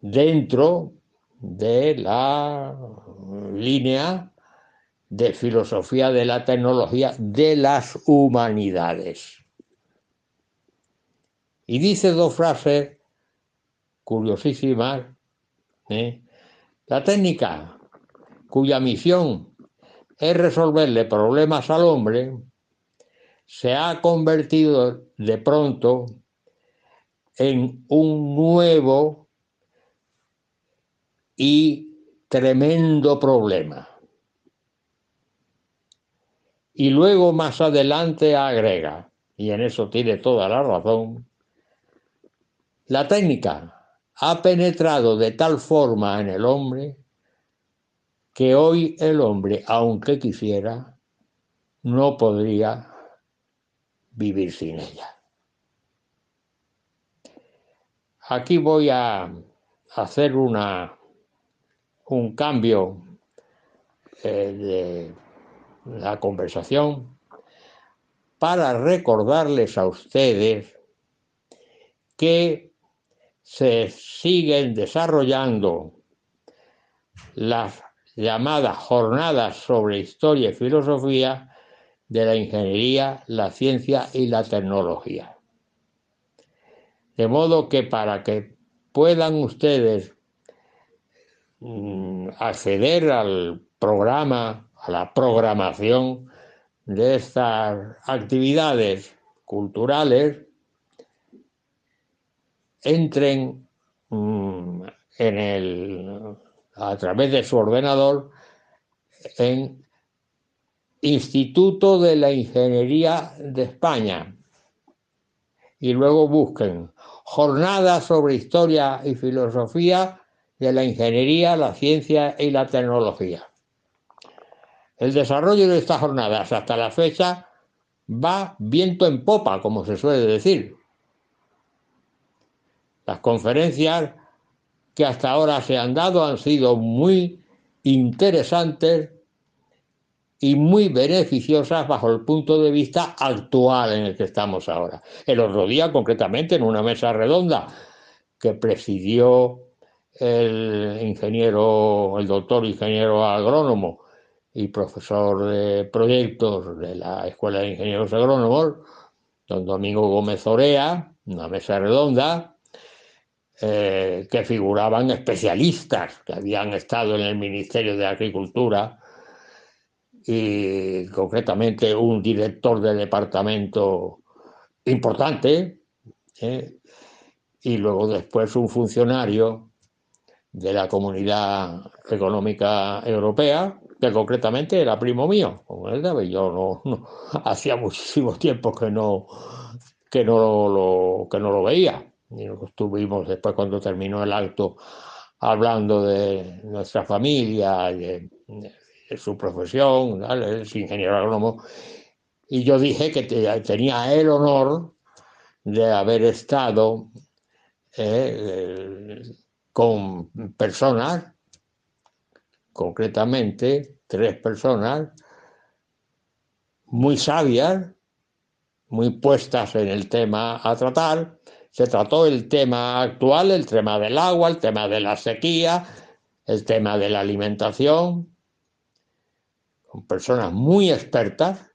Dentro de la línea de filosofía de la tecnología de las humanidades. Y dice dos frases curiosísimas. ¿eh? La técnica cuya misión es resolverle problemas al hombre, se ha convertido de pronto en un nuevo y tremendo problema. Y luego más adelante agrega, y en eso tiene toda la razón, la técnica ha penetrado de tal forma en el hombre que hoy el hombre, aunque quisiera, no podría vivir sin ella. Aquí voy a hacer una, un cambio eh, de la conversación para recordarles a ustedes que se siguen desarrollando las llamadas jornadas sobre historia y filosofía de la ingeniería, la ciencia y la tecnología. De modo que para que puedan ustedes mm, acceder al programa, a la programación de estas actividades culturales, entren mm, en el, a través de su ordenador en Instituto de la Ingeniería de España y luego busquen jornadas sobre historia y filosofía de la ingeniería, la ciencia y la tecnología. El desarrollo de estas jornadas hasta la fecha va viento en popa, como se suele decir. Las conferencias que hasta ahora se han dado han sido muy interesantes y muy beneficiosas bajo el punto de vista actual en el que estamos ahora. El otro día, concretamente, en una mesa redonda que presidió el ingeniero, el doctor ingeniero agrónomo y profesor de proyectos de la Escuela de Ingenieros Agrónomos, don Domingo Gómez Orea, una mesa redonda, eh, que figuraban especialistas que habían estado en el Ministerio de Agricultura y concretamente un director de departamento importante ¿eh? y luego después un funcionario de la Comunidad Económica Europea, que concretamente era primo mío, como él yo no, [laughs] hacía muchísimo tiempo que no, que no lo, que no lo veía. Y estuvimos después cuando terminó el acto hablando de nuestra familia, de, su profesión, es ingeniero agrónomo, y yo dije que tenía el honor de haber estado eh, con personas, concretamente tres personas, muy sabias, muy puestas en el tema a tratar. Se trató el tema actual, el tema del agua, el tema de la sequía, el tema de la alimentación, con personas muy expertas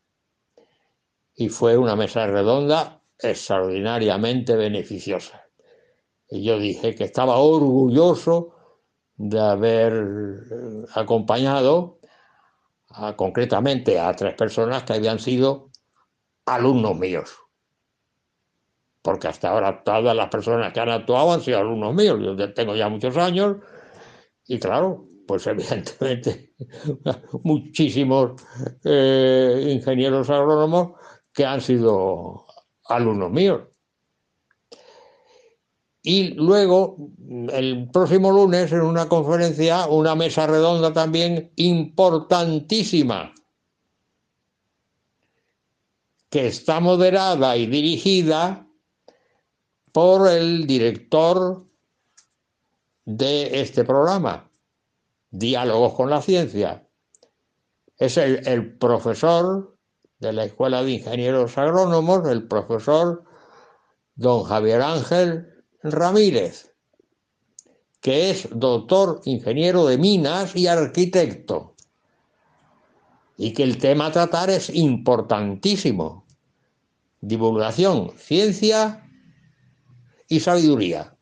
y fue una mesa redonda extraordinariamente beneficiosa. Y yo dije que estaba orgulloso de haber eh, acompañado concretamente a tres personas que habían sido alumnos míos. Porque hasta ahora todas las personas que han actuado han sido alumnos míos. Yo tengo ya muchos años y claro, pues [laughs] evidentemente muchísimos eh, ingenieros agrónomos que han sido alumnos míos. Y luego, el próximo lunes, en una conferencia, una mesa redonda también importantísima, que está moderada y dirigida por el director de este programa, Diálogos con la Ciencia, Es el, el profesor de la Escuela de Ingenieros Agrónomos, el profesor don Javier Ángel Ramírez, que es doctor ingeniero de minas y arquitecto, y que el tema a tratar es importantísimo. Divulgación, ciencia y sabiduría.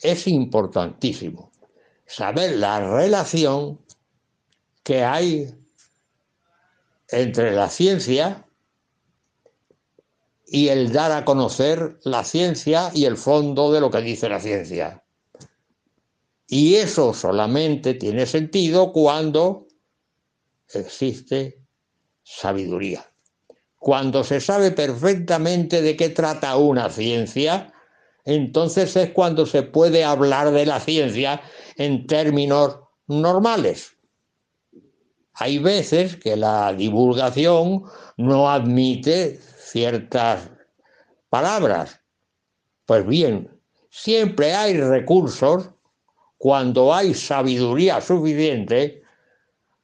Es importantísimo saber la relación que hay entre la ciencia y el dar a conocer la ciencia y el fondo de lo que dice la ciencia. Y eso solamente tiene sentido cuando existe sabiduría. Cuando se sabe perfectamente de qué trata una ciencia, entonces es cuando se puede hablar de la ciencia en términos normales. Hay veces que la divulgación no admite ciertas palabras. Pues bien, siempre hay recursos cuando hay sabiduría suficiente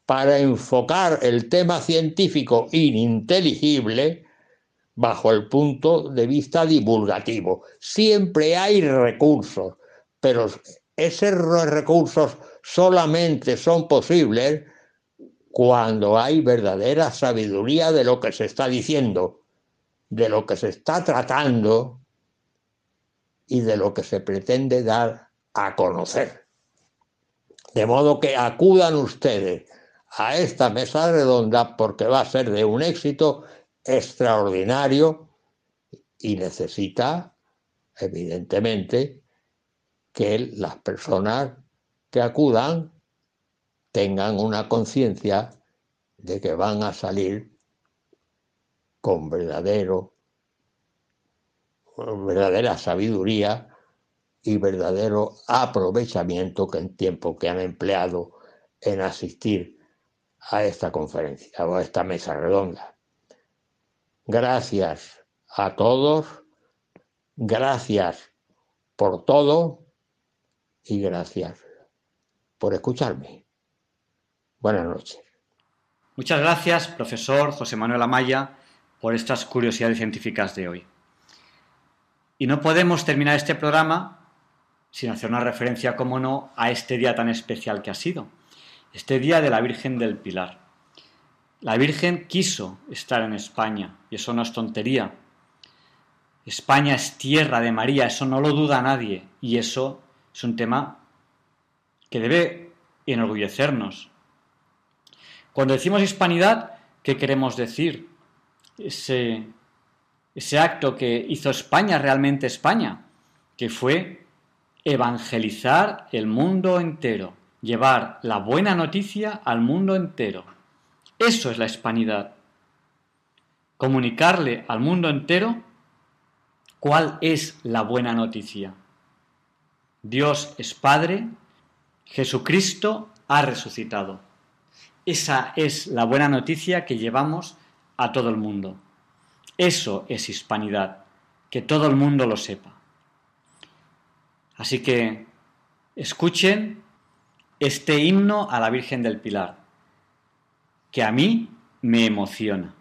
para enfocar el tema científico ininteligible bajo el punto de vista divulgativo. Siempre hay recursos, pero esos recursos solamente son posibles cuando hay verdadera sabiduría de lo que se está diciendo, de lo que se está tratando y de lo que se pretende dar a conocer. De modo que acudan ustedes a esta mesa redonda porque va a ser de un éxito extraordinario y necesita, evidentemente, que las personas que acudan tengan una conciencia de que van a salir con verdadero, verdadera sabiduría y verdadero aprovechamiento que en tiempo que han empleado en asistir a esta conferencia o a esta mesa redonda. Gracias a todos, gracias por todo y gracias por escucharme. Buenas noches. Muchas gracias, profesor José Manuel Amaya por estas curiosidades científicas de hoy. Y no podemos terminar este programa sin hacer una referencia, como no, a este día tan especial que ha sido, este día de la Virgen del Pilar. La Virgen quiso estar en España, y eso no es tontería. España es tierra de María, eso no lo duda nadie, y eso es un tema que debe enorgullecernos. Cuando decimos hispanidad, ¿qué queremos decir? Ese, ese acto que hizo España realmente España, que fue evangelizar el mundo entero, llevar la buena noticia al mundo entero. Eso es la hispanidad. Comunicarle al mundo entero cuál es la buena noticia. Dios es Padre, Jesucristo ha resucitado. Esa es la buena noticia que llevamos a todo el mundo. Eso es hispanidad, que todo el mundo lo sepa. Así que escuchen este himno a la Virgen del Pilar, que a mí me emociona.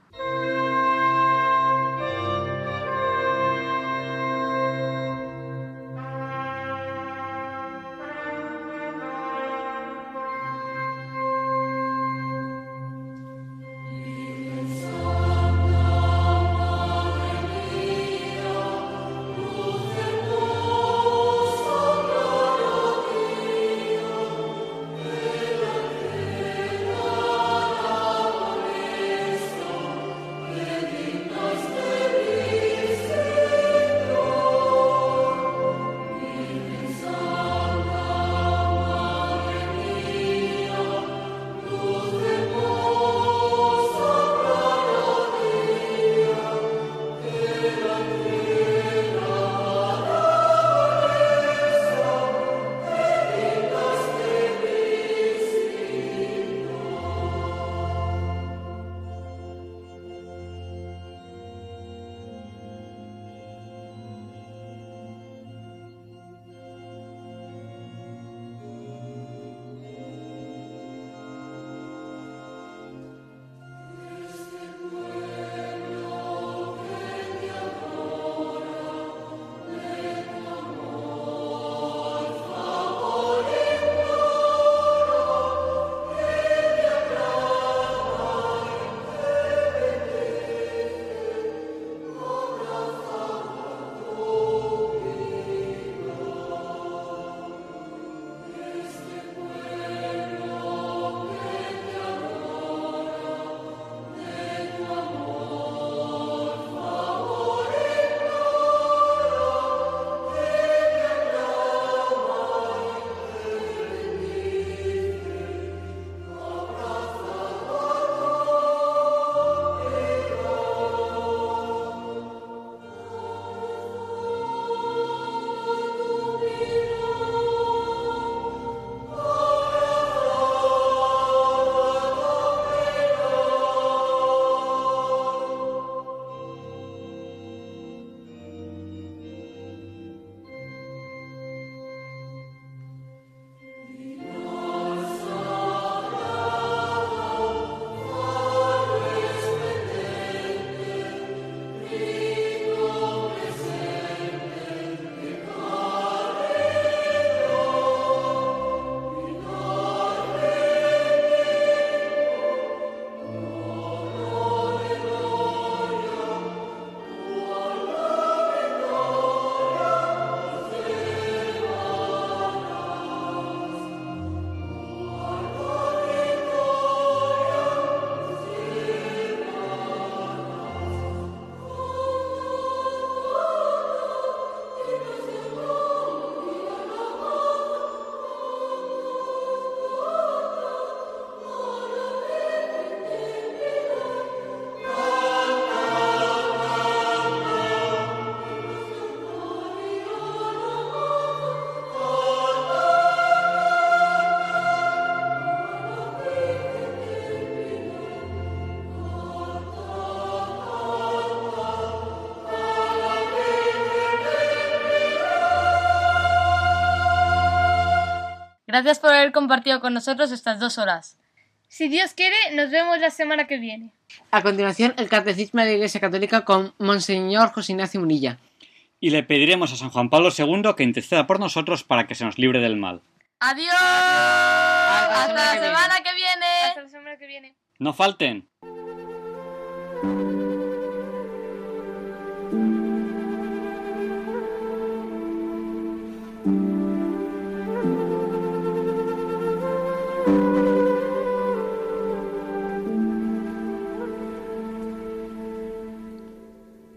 Gracias por haber compartido con nosotros estas dos horas. Si Dios quiere, nos vemos la semana que viene. A continuación, el Catecismo de la Iglesia Católica con Monseñor José Ignacio Munilla. Y le pediremos a San Juan Pablo II que interceda por nosotros para que se nos libre del mal. ¡Adiós! Hasta, la semana que viene. Hasta la semana que viene. No falten.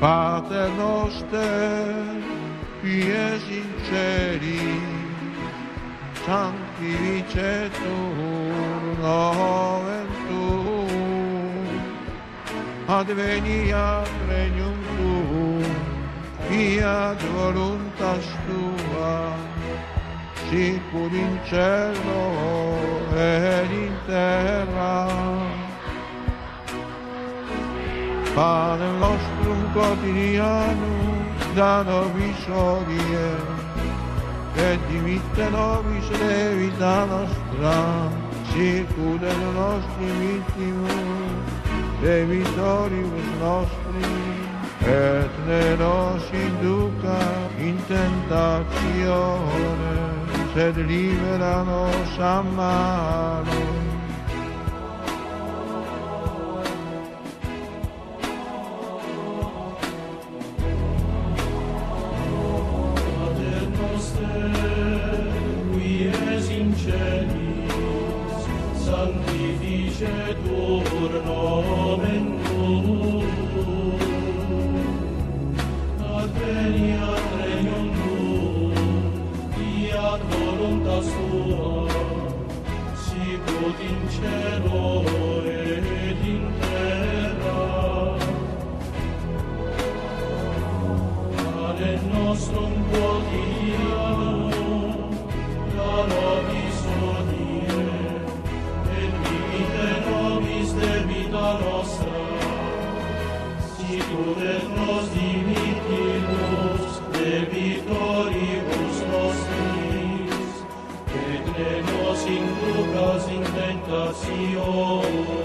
Pater noster, qui es in celi, sanctificetur nomen tuum, adveniat regnum tuum, fiat voluntas tua, sicur in cielo ed in terra, Padre nostrum quotidianum, da nobis odie, et dimitte nobis debita nostra, circude nostri vittimus, debitoribus nostri, et ne nos induca in tentatione, sed libera nos a malo. celis, sanctificetur nomen tuum. Adveniat regnum tuum, fiat voluntas tua, sicut in cielo See you.